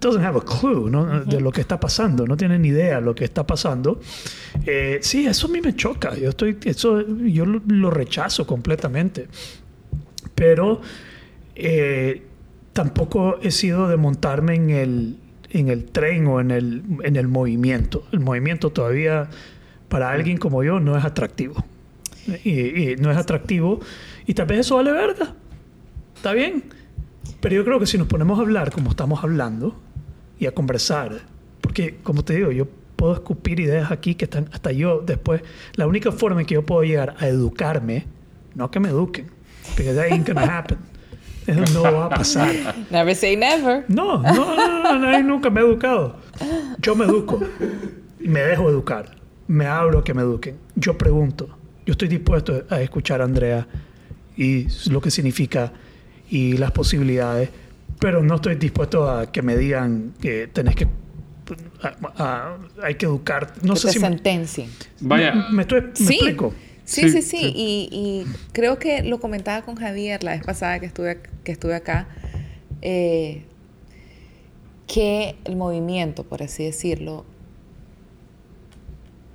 doesn't have a clue ¿no? uh -huh. de lo que está pasando, no tiene ni idea de lo que está pasando. Eh, sí, eso a mí me choca. Yo estoy, eso yo lo, lo rechazo completamente. Pero eh, tampoco he sido de montarme en el, en el tren o en el, en el movimiento. El movimiento todavía para alguien como yo no es atractivo. Y, y no es atractivo. Y tal vez eso vale verga. Está bien. Pero yo creo que si nos ponemos a hablar como estamos hablando y a conversar, porque como te digo, yo puedo escupir ideas aquí que están hasta yo después, la única forma en que yo puedo llegar a educarme, no que me eduquen, porque that ain't gonna happen. Eso no va a pasar. Never say never. No, no, no, no, no nunca me he educado. Yo me educo y me dejo educar. Me abro a que me eduquen. Yo pregunto. Yo estoy dispuesto a escuchar a Andrea y lo que significa y las posibilidades, pero no estoy dispuesto a que me digan que tenés que a, a, hay que educar. No que sé te si sentencien. Vaya. Me, me, estoy, me sí. explico. Sí, sí, sí. sí. sí. Y, y, creo que lo comentaba con Javier la vez pasada que estuve, que estuve acá, eh, que el movimiento, por así decirlo,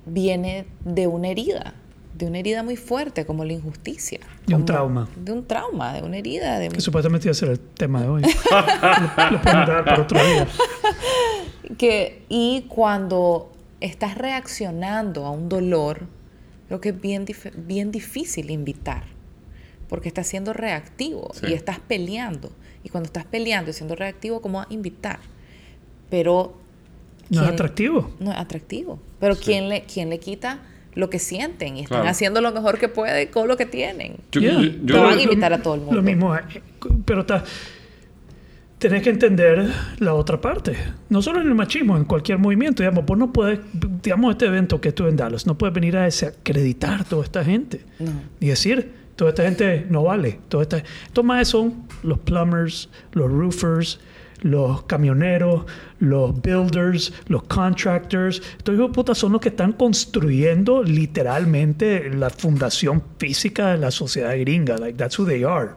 viene de una herida, de una herida muy fuerte, como la injusticia. De un trauma. De un trauma, de una herida. De... Que supuestamente iba a ser el tema de hoy. *laughs* lo, lo podemos dar por otro día. Que, y cuando estás reaccionando a un dolor, creo que es bien, dif bien difícil invitar, porque estás siendo reactivo sí. y estás peleando. Y cuando estás peleando y siendo reactivo, ¿cómo invitar? Pero... No es atractivo. No es atractivo. Pero sí. ¿quién, le, ¿quién le quita lo que sienten? Y están claro. haciendo lo mejor que pueden con lo que tienen. Yo, yeah. yo, yo Te van a invitar lo, a todo el mundo. Lo mismo, eh, pero está tenés que entender la otra parte. No solo en el machismo, en cualquier movimiento. Digamos, vos no puedes, digamos, este evento que estuve en Dallas, no puedes venir a desacreditar toda esta gente. No. Y decir, toda esta gente no vale. Toda esta... Estos más son los plumbers, los roofers, los camioneros, los builders, los contractors. Estos hijos de puta son los que están construyendo literalmente la fundación física de la sociedad gringa. Like, that's who they are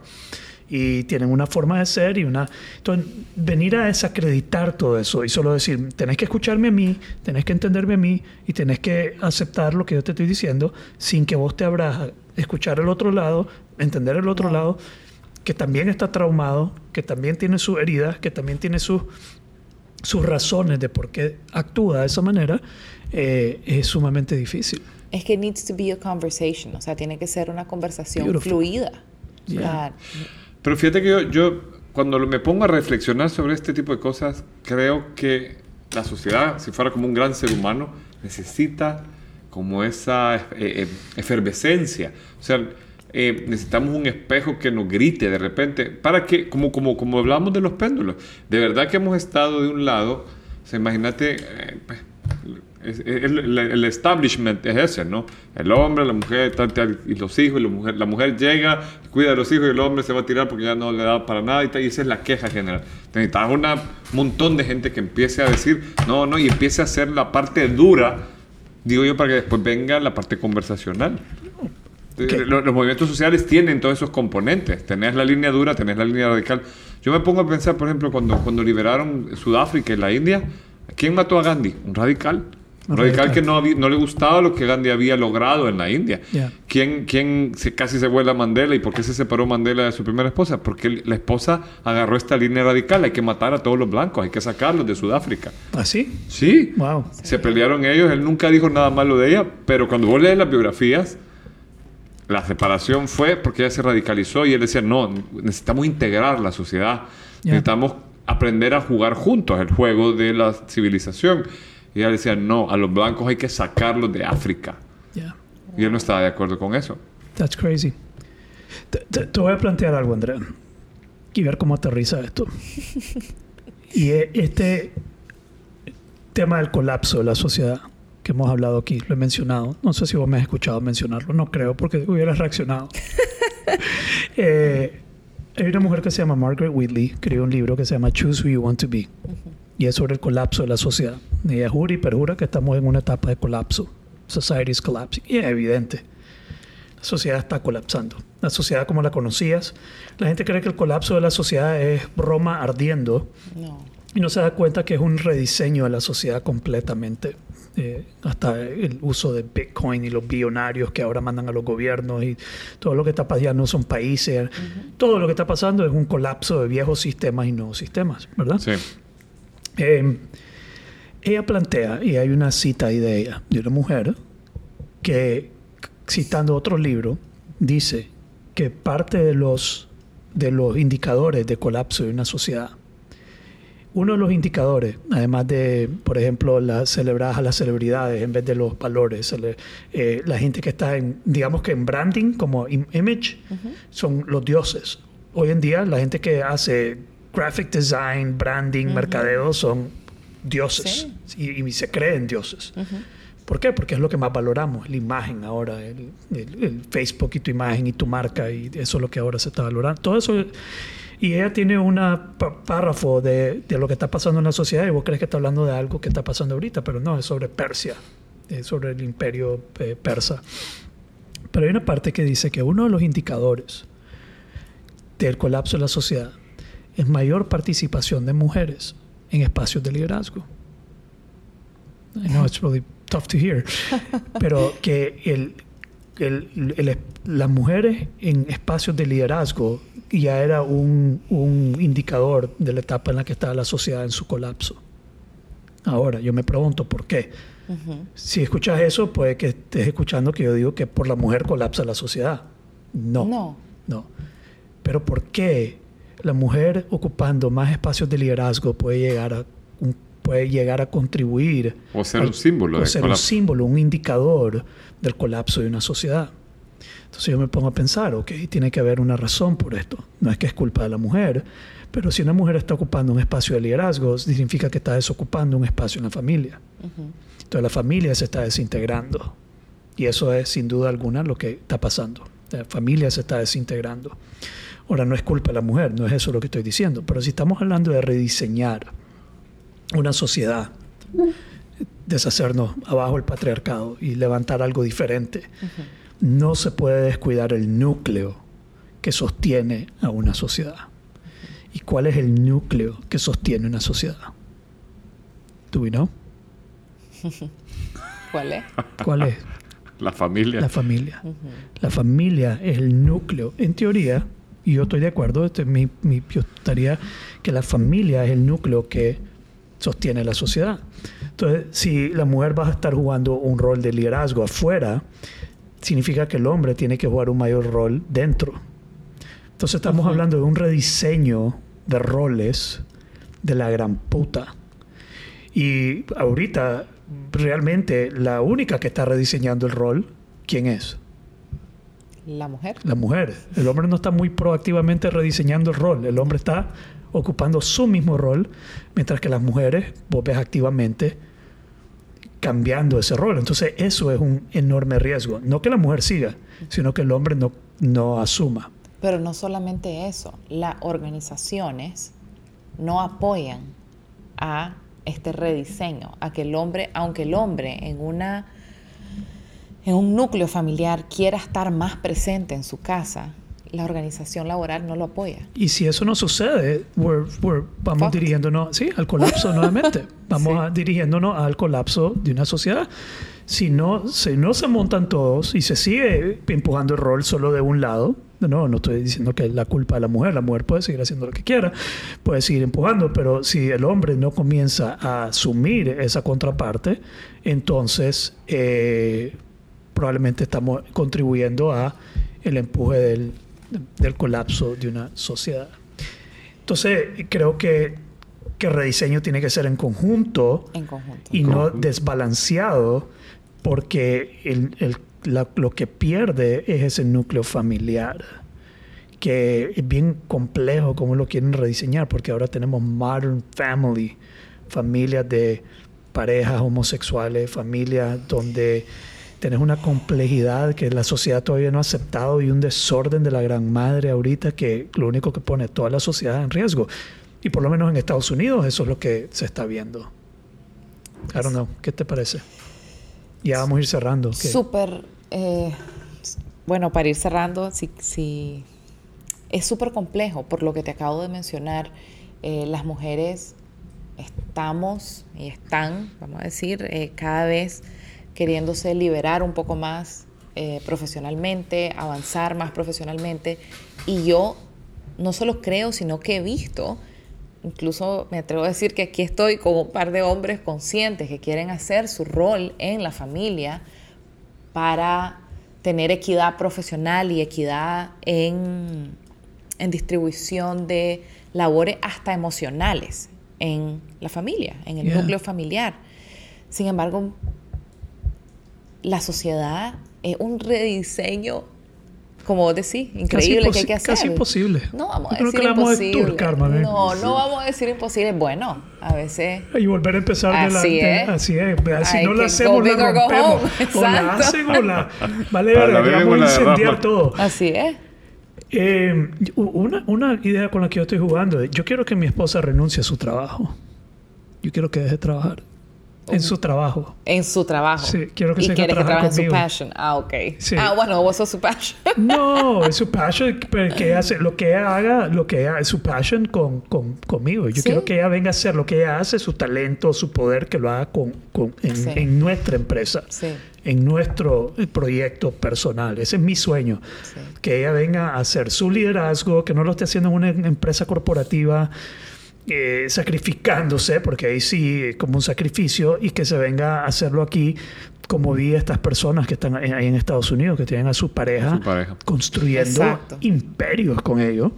y tienen una forma de ser y una... Entonces, venir a desacreditar todo eso y solo decir, tenés que escucharme a mí, tenés que entenderme a mí y tenés que aceptar lo que yo te estoy diciendo sin que vos te abras escuchar el otro lado, entender el otro lado, que también está traumado, que también tiene sus heridas, que también tiene sus, sus razones de por qué actúa de esa manera, eh, es sumamente difícil. Es que needs to be a conversation, o sea, tiene que ser una conversación Beautiful. fluida. Yeah. Pero fíjate que yo, yo, cuando me pongo a reflexionar sobre este tipo de cosas, creo que la sociedad, si fuera como un gran ser humano, necesita como esa eh, eh, efervescencia. O sea, eh, necesitamos un espejo que nos grite de repente, para que, como, como, como hablamos de los péndulos, de verdad que hemos estado de un lado, o sea, imagínate, pues, el, establishment es ese, ¿no? El hombre, la mujer y los hijos, la mujer, llega, cuida de los hijos y el hombre se va a tirar porque ya no le da para nada y, tal, y esa es la queja general. Necesitas un montón de gente que empiece a decir, no, no, y empiece a hacer la parte dura, digo yo, para que después venga la parte conversacional. Los, movimientos sociales tienen todos esos componentes. Tenés la línea dura, tenés la línea radical. Yo me pongo a pensar, por ejemplo, cuando, cuando liberaron Sudáfrica y la India, ¿quién mató a Gandhi? Un radical. Un radical, que no, no, le gustaba lo que Gandhi había logrado en la India. ¿Quién, quién se, casi se vuelve a Mandela? ¿Y por qué se separó Mandela de su primera esposa? Porque la esposa agarró esta línea radical. Hay que matar a todos los blancos, hay que sacarlos de Sudáfrica. ¿Ah, sí? Sí. Wow. Se pelearon ellos. Él nunca dijo nada malo de ella, pero cuando vos lees las biografías, la separación fue porque ella se radicalizó y él decía, no, necesitamos integrar la sociedad. Necesitamos aprender a jugar juntos el juego de la civilización. Y ella decía, no, a los blancos hay que sacarlos de África. Y él no estaba de acuerdo con eso. That's crazy. Te, voy a plantear algo, Andrea, y ver cómo aterriza esto. *laughs* y e, este tema del colapso de la sociedad que hemos hablado aquí, lo he mencionado. No sé si vos me has escuchado mencionarlo, no creo, porque hubieras reaccionado. *laughs* eh, hay una mujer que se llama Margaret Whitley, escribió un libro que se llama Choose Who You Want to Be y es sobre el colapso de la sociedad. Y ella jura y perjura que estamos en una etapa de colapso. Society is collapsing. Y es evidente. La sociedad está colapsando. La sociedad como la conocías. La gente cree que el colapso de la sociedad es Roma ardiendo. Y no se da cuenta que es un rediseño de la sociedad completamente. Eh, hasta el uso de Bitcoin y los billonarios que ahora mandan a los gobiernos y todo lo que está pasando no son países. Todo lo que está pasando es un colapso de viejos sistemas y nuevos sistemas, ¿verdad? Sí. Eh, ella plantea, y hay una cita ahí de ella, de una mujer, que citando otro libro, dice que parte de los, de los indicadores de colapso de una sociedad, uno de los indicadores, además de, por ejemplo, las celebradas a las celebridades en vez de los valores, eh, la gente que está en, digamos que en branding, como image, son los dioses. Hoy en día, la gente que hace graphic design, branding, mercadeo son dioses y, se creen dioses. ¿Por qué? Porque es lo que más valoramos, la imagen ahora, el, Facebook y tu imagen y tu marca y eso es lo que ahora se está valorando. Todo eso. Y ella tiene un párrafo de, lo que está pasando en la sociedad y vos crees que está hablando de algo que está pasando ahorita, pero no, es sobre Persia, es sobre el imperio eh, persa. Pero hay una parte que dice que uno de los indicadores del colapso de la sociedad es mayor participación de mujeres en espacios de liderazgo. I know it's really tough to hear, *laughs* pero que el, el, las mujeres en espacios de liderazgo ya era un, un, indicador de la etapa en la que estaba la sociedad en su colapso. Ahora, yo me pregunto por qué. Si escuchas eso, puede que estés escuchando que yo digo que por la mujer colapsa la sociedad. No. No. No. Pero ¿por qué la mujer ocupando más espacios de liderazgo puede llegar a, puede llegar a contribuir. O ser un símbolo. O ser un símbolo, un indicador del colapso de una sociedad. Entonces yo me pongo a pensar, ok, tiene que haber una razón por esto. No es que es culpa de la mujer, pero si una mujer está ocupando un espacio de liderazgo, significa que está desocupando un espacio en la familia. Entonces la familia se está desintegrando. Y eso es sin duda alguna lo que está pasando. La familia se está desintegrando. Ahora, no es culpa de la mujer, no es eso lo que estoy diciendo, pero si estamos hablando de rediseñar una sociedad, deshacernos abajo el patriarcado y levantar algo diferente, no se puede descuidar el núcleo que sostiene a una sociedad. ¿Y cuál es el núcleo que sostiene una sociedad? ¿Do we know? ¿Cuál es? ¿Cuál es? La familia. La familia. La familia es el núcleo. En teoría, y yo estoy de acuerdo, este, mi, mi, yo estaría que la familia es el núcleo que sostiene la sociedad. Entonces, si la mujer va a estar jugando un rol de liderazgo afuera, significa que el hombre tiene que jugar un mayor rol dentro. Entonces estamos hablando de un rediseño de roles de la gran puta. Y ahorita, realmente, la única que está rediseñando el rol, ¿quién es? La mujer. La mujer. El hombre no está muy proactivamente rediseñando el rol. El hombre está ocupando su mismo rol, mientras que las mujeres, vos ves activamente cambiando ese rol. Entonces, eso es un enorme riesgo. No que la mujer siga, sino que el hombre no, no asuma. Pero no solamente eso, las organizaciones no apoyan a este rediseño, a que el hombre, aunque el hombre en una en un núcleo familiar quiera estar más presente en su casa, la organización laboral no lo apoya. Y si eso no sucede, vamos dirigiéndonos ¿sí? al colapso *laughs* nuevamente. Vamos dirigiéndonos al colapso de una sociedad. Si no, si no se montan todos y se sigue empujando el rol solo de un lado, no, no estoy diciendo que es la culpa de la mujer, la mujer puede seguir haciendo lo que quiera, puede seguir empujando, pero si el hombre no comienza a asumir esa contraparte, entonces eh, probablemente estamos contribuyendo a el empuje del, del colapso de una sociedad. Entonces, creo que, que rediseño tiene que ser en conjunto, y no desbalanceado, porque el, lo que pierde es ese núcleo familiar, que es bien complejo como lo quieren rediseñar, porque ahora tenemos modern family, familias de parejas homosexuales, familias donde tenés una complejidad que la sociedad todavía no ha aceptado y un desorden de la gran madre ahorita que lo único que pone toda la sociedad en riesgo. Y por lo menos en Estados Unidos eso es lo que se está viendo. I don't know. ¿Qué te parece? Ya vamos a ir cerrando. Súper. Eh, bueno, para ir cerrando, sí, sí es súper complejo por lo que te acabo de mencionar. Eh, las mujeres estamos y están, vamos a decir, eh, cada vez queriéndose liberar un poco más eh, profesionalmente, avanzar más profesionalmente. Y yo no solo creo, sino que he visto, incluso me atrevo a decir que aquí estoy con un par de hombres conscientes que quieren hacer su rol en la familia para tener equidad profesional y equidad en, en distribución de labores hasta emocionales en la familia, en el núcleo familiar. Sin embargo, la sociedad es un rediseño, como vos decís, increíble que hay que hacer. Casi imposible. No vamos a decir imposible. no, no vamos a decir imposible. Bueno, a veces... Y volver a empezar así Es. Así es. Si no la hacemos, la rompemos. O la hacen o la... Vale, vamos a incendiar todo. Así es. Eh, una, una idea con la que yo estoy jugando es, yo quiero que mi esposa renuncie a su trabajo. Yo quiero que deje de trabajar. En su trabajo. En su trabajo. Sí, quiero que y se quiere que trabaje en su passion. Ah, ok. Ah, bueno, vos sos su passion. *laughs* no, es su passion, pero que hace, lo que ella haga, lo que ella, es su passion con, con, conmigo. Yo quiero que ella venga a hacer lo que ella hace, su talento, su poder, que lo haga con, con en, en, nuestra empresa. En nuestro proyecto personal. Ese es mi sueño. Que ella venga a hacer su liderazgo, que no lo esté haciendo en una empresa corporativa eh, sacrificándose, porque ahí sí, como un sacrificio, y que se venga a hacerlo aquí, como vi a estas personas que están ahí en Estados Unidos, que tienen a su pareja, construyendo imperios con ellos,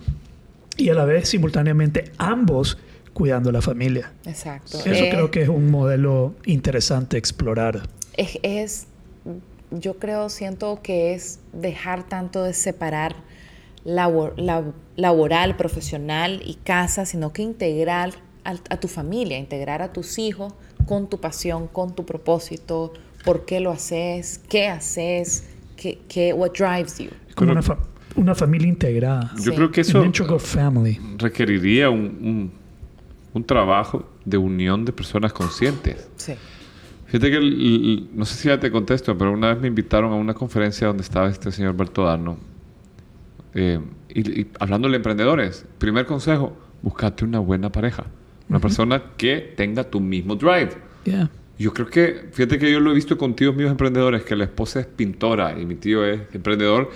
y a la vez simultáneamente ambos cuidando la familia. Exacto. Eso eh, creo que es un modelo interesante explorar. Es, es, yo creo, siento que es dejar tanto de separar laboral, profesional y casa, sino que integrar a, tu familia, integrar a tus hijos con tu pasión, con tu propósito, por qué lo haces, qué haces, qué, qué what drives you. Como una, familia integrada. Yo creo que eso requeriría un, un, trabajo de unión de personas conscientes. Sí. Fíjate que, no sé si ya te contesto, pero una vez me invitaron a una conferencia donde estaba este señor Bertodano eh, y, hablando de emprendedores, primer consejo, búscate una buena pareja. Una persona que tenga tu mismo drive. Yo creo que, fíjate que yo lo he visto con tíos míos emprendedores, que la esposa es pintora y mi tío es emprendedor,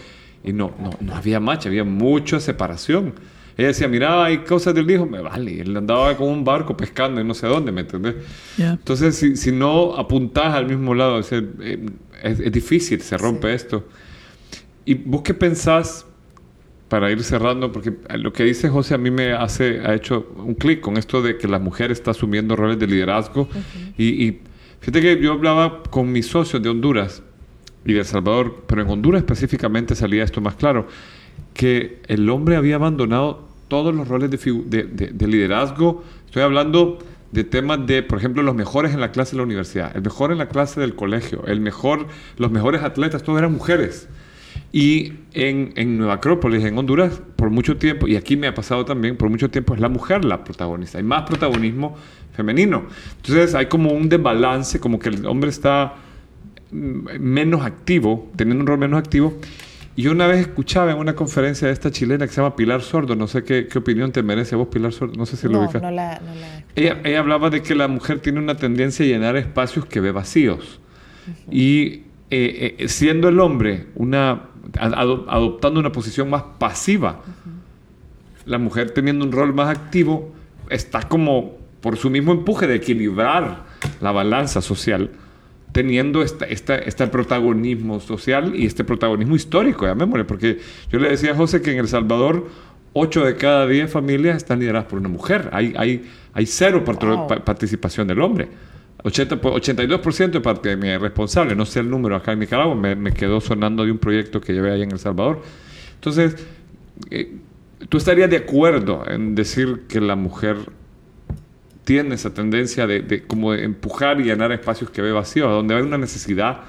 y no, no, no había match, había mucha separación. Ella decía, mira, hay cosas del hijo, me vale. Él andaba con un barco pescando y no sé dónde, ¿me entiendes? Entonces, si, si, no apuntás al mismo lado, es, eh, es, difícil, se rompe esto. ¿Y vos qué pensás para ir cerrando, porque lo que dice José a mí me hace, ha hecho un clic con esto de que la mujer está asumiendo roles de liderazgo. y, y fíjate que yo hablaba con mis socios de Honduras y de El Salvador, pero en Honduras específicamente salía esto más claro, que el hombre había abandonado todos los roles de, figu- de- de- de liderazgo. Estoy hablando de temas de, por ejemplo, los mejores en la clase de la universidad, el mejor en la clase del colegio, el mejor, los mejores atletas, todos eran mujeres. Y en, en Nueva Acrópolis, en Honduras, por mucho tiempo, y aquí me ha pasado también, por mucho tiempo es la mujer la protagonista. Hay más protagonismo femenino. Entonces hay como un desbalance, como que el hombre está mm, menos activo, teniendo un rol menos activo. Y yo una vez escuchaba en una conferencia de esta chilena que se llama Pilar Sordo, no sé qué, qué opinión te merece vos, Pilar Sordo, no sé si lo No, ubicas. no la, no la- Ella, ella hablaba de que la mujer tiene una tendencia a llenar espacios que ve vacíos. Y eh, eh, siendo el hombre una, ado- adoptando una posición más pasiva, la mujer teniendo un rol más activo, está como por su mismo empuje de equilibrar la balanza social, teniendo esta, esta- este protagonismo social y este protagonismo histórico, llamémosle, porque yo le decía a José que en El Salvador 8 de cada 10 familias están lideradas por una mujer. Hay, hay, hay cero Wow. pa- participación del hombre. 80, po- 82% de parte de mi responsable, no sé el número acá en Nicaragua, me, me quedó sonando de un proyecto que llevé ahí en El Salvador. Entonces, eh, ¿tú estarías de acuerdo en decir que la mujer tiene esa tendencia de, como de empujar y llenar espacios que ve vacíos, donde hay una necesidad?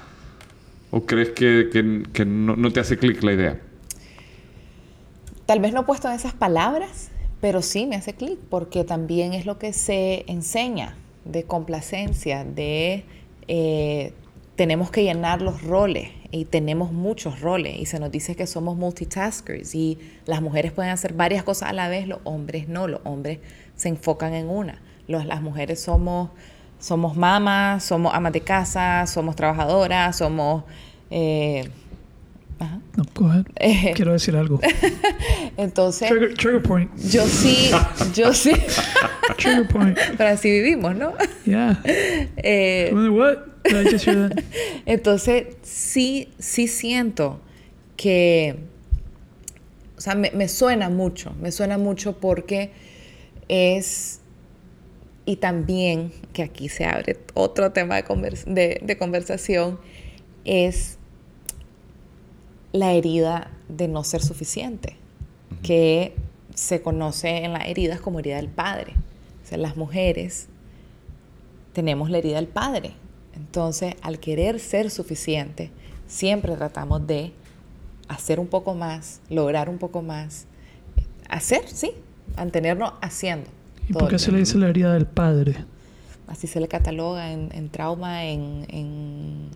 ¿O crees que, que- no, no te hace clic la idea? Tal vez no puesto en esas palabras, pero sí me hace clic, porque también es lo que se enseña de complacencia, de eh, tenemos que llenar los roles y tenemos muchos roles y se nos dice que somos multitaskers y las mujeres pueden hacer varias cosas a la vez, los hombres no, los hombres se enfocan en una. Las mujeres somos, somos mamás, somos amas de casa, somos trabajadoras, somos... eh, ajá. No, go ahead. *laughs* Eh. Quiero decir algo. Entonces... Trigger, trigger point. Yo sí, yo sí, *laughs* Trigger point. pero así vivimos, ¿no? Yeah. Eh, What? I just hear that? *laughs* entonces, sí, sí siento que, o sea, me, me suena mucho, me suena mucho porque es, y también, que aquí se abre otro tema de, convers- de, de conversación, es la herida de no ser suficiente, que se conoce en las heridas como herida del padre. O sea, las mujeres tenemos la herida del padre. Entonces, al querer ser suficiente, siempre tratamos de hacer un poco más, lograr un poco más, hacer, sí, mantenernos haciendo. ¿Y por qué se le dice la herida del padre? Así se le cataloga en, en trauma, en... en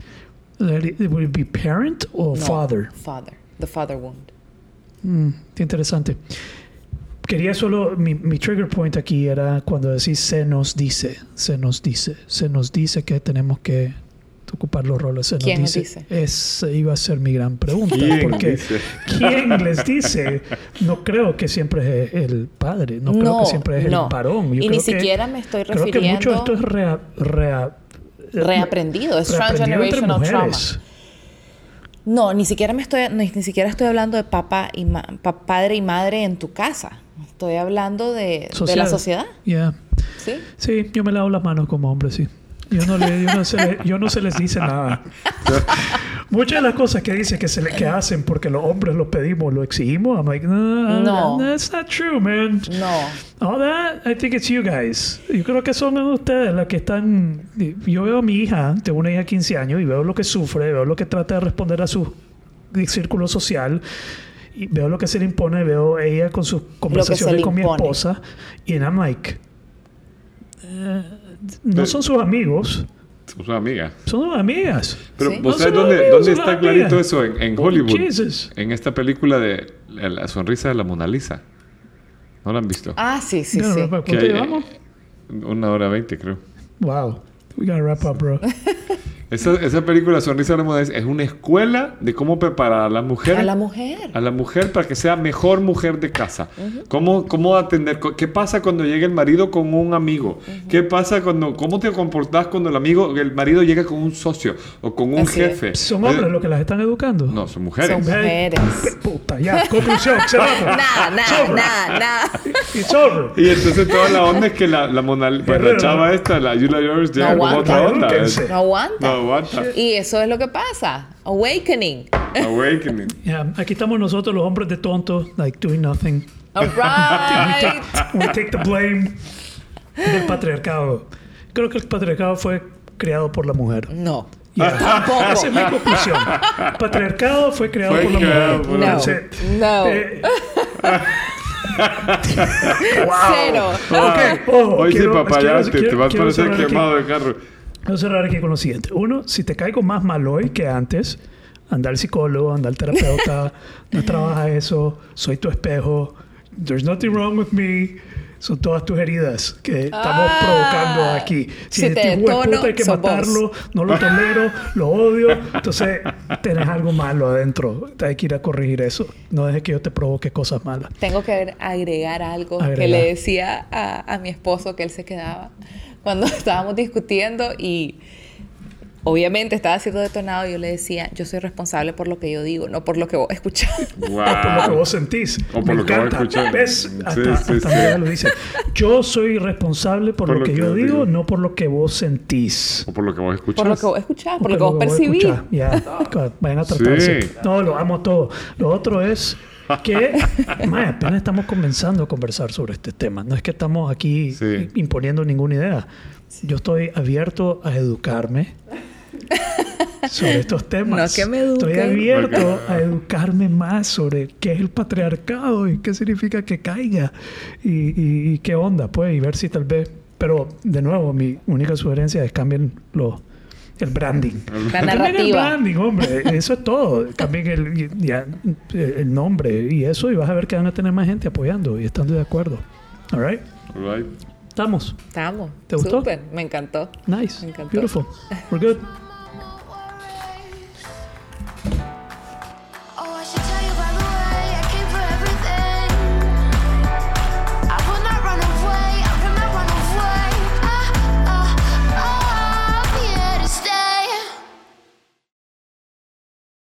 Heri- Would it be parent o no, father? Father, the father wound. Mm, qué interesante. Quería solo, mi, mi trigger point aquí era cuando decís se nos dice, se nos dice, se nos dice que tenemos que ocupar los roles. Se nos ¿Quién dice. dice? Esa iba a ser mi gran pregunta. ¿Quién porque dice? ¿quién les dice? No creo que siempre es el padre, no, creo que siempre es no. el varón. Yo y creo ni que- siquiera me estoy Creo que mucho refiriendo... esto es rea- rea- Reaprendido, es transgenerational trauma. No, ni siquiera me estoy, ni, ni siquiera estoy hablando de papá y ma- pa- padre y madre en tu casa. Estoy hablando de, de la sociedad. Yeah. ¿sí? Sí, yo me lavo las manos como hombre, sí. Yo no, le, yo no, se, le- yo no se les dice nada. Muchas de las cosas que dicen que se le que hacen porque los hombres lo pedimos, lo exigimos, I'm like, no, No. that's not true, man. No. All that, I think it's you guys. Yo creo que son ustedes las que están. Yo veo a mi hija, tengo una hija de 15 años, y veo lo que sufre, veo lo que trata de responder a su círculo social, y veo lo que se le impone, veo ella con sus conversaciones con mi esposa, y I'm like. eh, no son sus amigos, Somos amigas. son sus amigas. Pero Sí. ¿vos No sabés son dónde, amigos, dónde son está amigas. clarito eso? En, en Hollywood. Jesus. En esta película de La, sonrisa de la Mona Lisa. ¿No la han visto? Ah, sí, sí, sí. ¿Cuánto llevamos? Una hora veinte, creo. Wow. We gotta wrap up, bro. Esa, esa película Sonrisa de la Moda es, es una escuela de cómo preparar a la mujer A la mujer. a la mujer para que sea mejor mujer de casa. ¿Cómo, ¿Cómo atender? ¿Qué pasa cuando llega el marido con un amigo? ¿Qué pasa cuando, cómo te comportas cuando el amigo, el marido llega con un socio o con un Así es. jefe? ¿Son hombres Eh, los que las están educando? No, son mujeres. Son mujeres. *laughs* Puta, ya, conclusión, se. *laughs* Nada, nada, nada, nada. It's over. Y entonces toda la onda es que la, la, Mona- pues, la chava esta, la Julia Roberts, llega No con otra onda. Es- No aguanta. No aguanta. Y eso es lo que pasa. Awakening. Awakening. *laughs* Ya, aquí estamos nosotros, los hombres de tontos, like doing nothing. All *laughs* right. We take the blame del patriarcado. Creo que el patriarcado fue creado por la mujer. No. Ya. *laughs* Tampoco. Esa es mi conclusión. El patriarcado fue creado Fue por la creado mujer. por la it. No. Eh, Cero. ok, ojo, Hoy sí, quiero- papayate, quiero- te vas a quiero parecer quemado de carro. Voy a cerrar aquí con lo siguiente. Uno, si te caigo más mal hoy que antes, anda al psicólogo, anda al terapeuta, *laughs* no trabaja eso, soy tu espejo, there's nothing wrong with me, son todas tus heridas que estamos Ah. provocando aquí. Si, Si este puta hay que sos vos. matarlo, no lo tolero, lo odio, entonces tenés algo malo adentro, hay que ir a corregir eso. No dejes que yo te provoque cosas malas. Tengo que agregar algo que le decía a, a mi esposo que él se quedaba cuando *laughs* estábamos discutiendo y obviamente estaba siendo detonado. Yo le decía, yo soy responsable por lo que yo digo, no por lo que vos escuchás. Wow. O por lo que vos sentís. O por Me lo que vos encanta. escuchás. ¿Ves? Sí, Hasta, sí, hasta sí. Lo dice. Yo soy responsable por, lo, que, yo digo, no por lo que vos sentís. O por lo que vos escuchas. Por lo que vos escuchás, por lo que vos percibís. escuchás. Ya, *laughs* vayan a tratarse. Sí. No, lo amo todo. Lo otro es que mae, apenas estamos comenzando a conversar sobre este tema. No es que estamos aquí Sí. imponiendo ninguna idea. Yo estoy abierto a educarme sobre estos temas. No que me. Estoy abierto a educarme más sobre qué es el patriarcado y qué significa que caiga y, y- y qué onda, pues, y ver si tal vez. Pero, de nuevo, mi única sugerencia es cambien lo, el branding. La narrativa. El branding, hombre. Eso es todo. También el, eh, el nombre y eso. Y vas a ver que van a tener más gente apoyando y estando de acuerdo. All right. Estamos. Estamos. ¿Te gustó? Super. Me encantó. Nice. Beautiful. We're good. *laughs*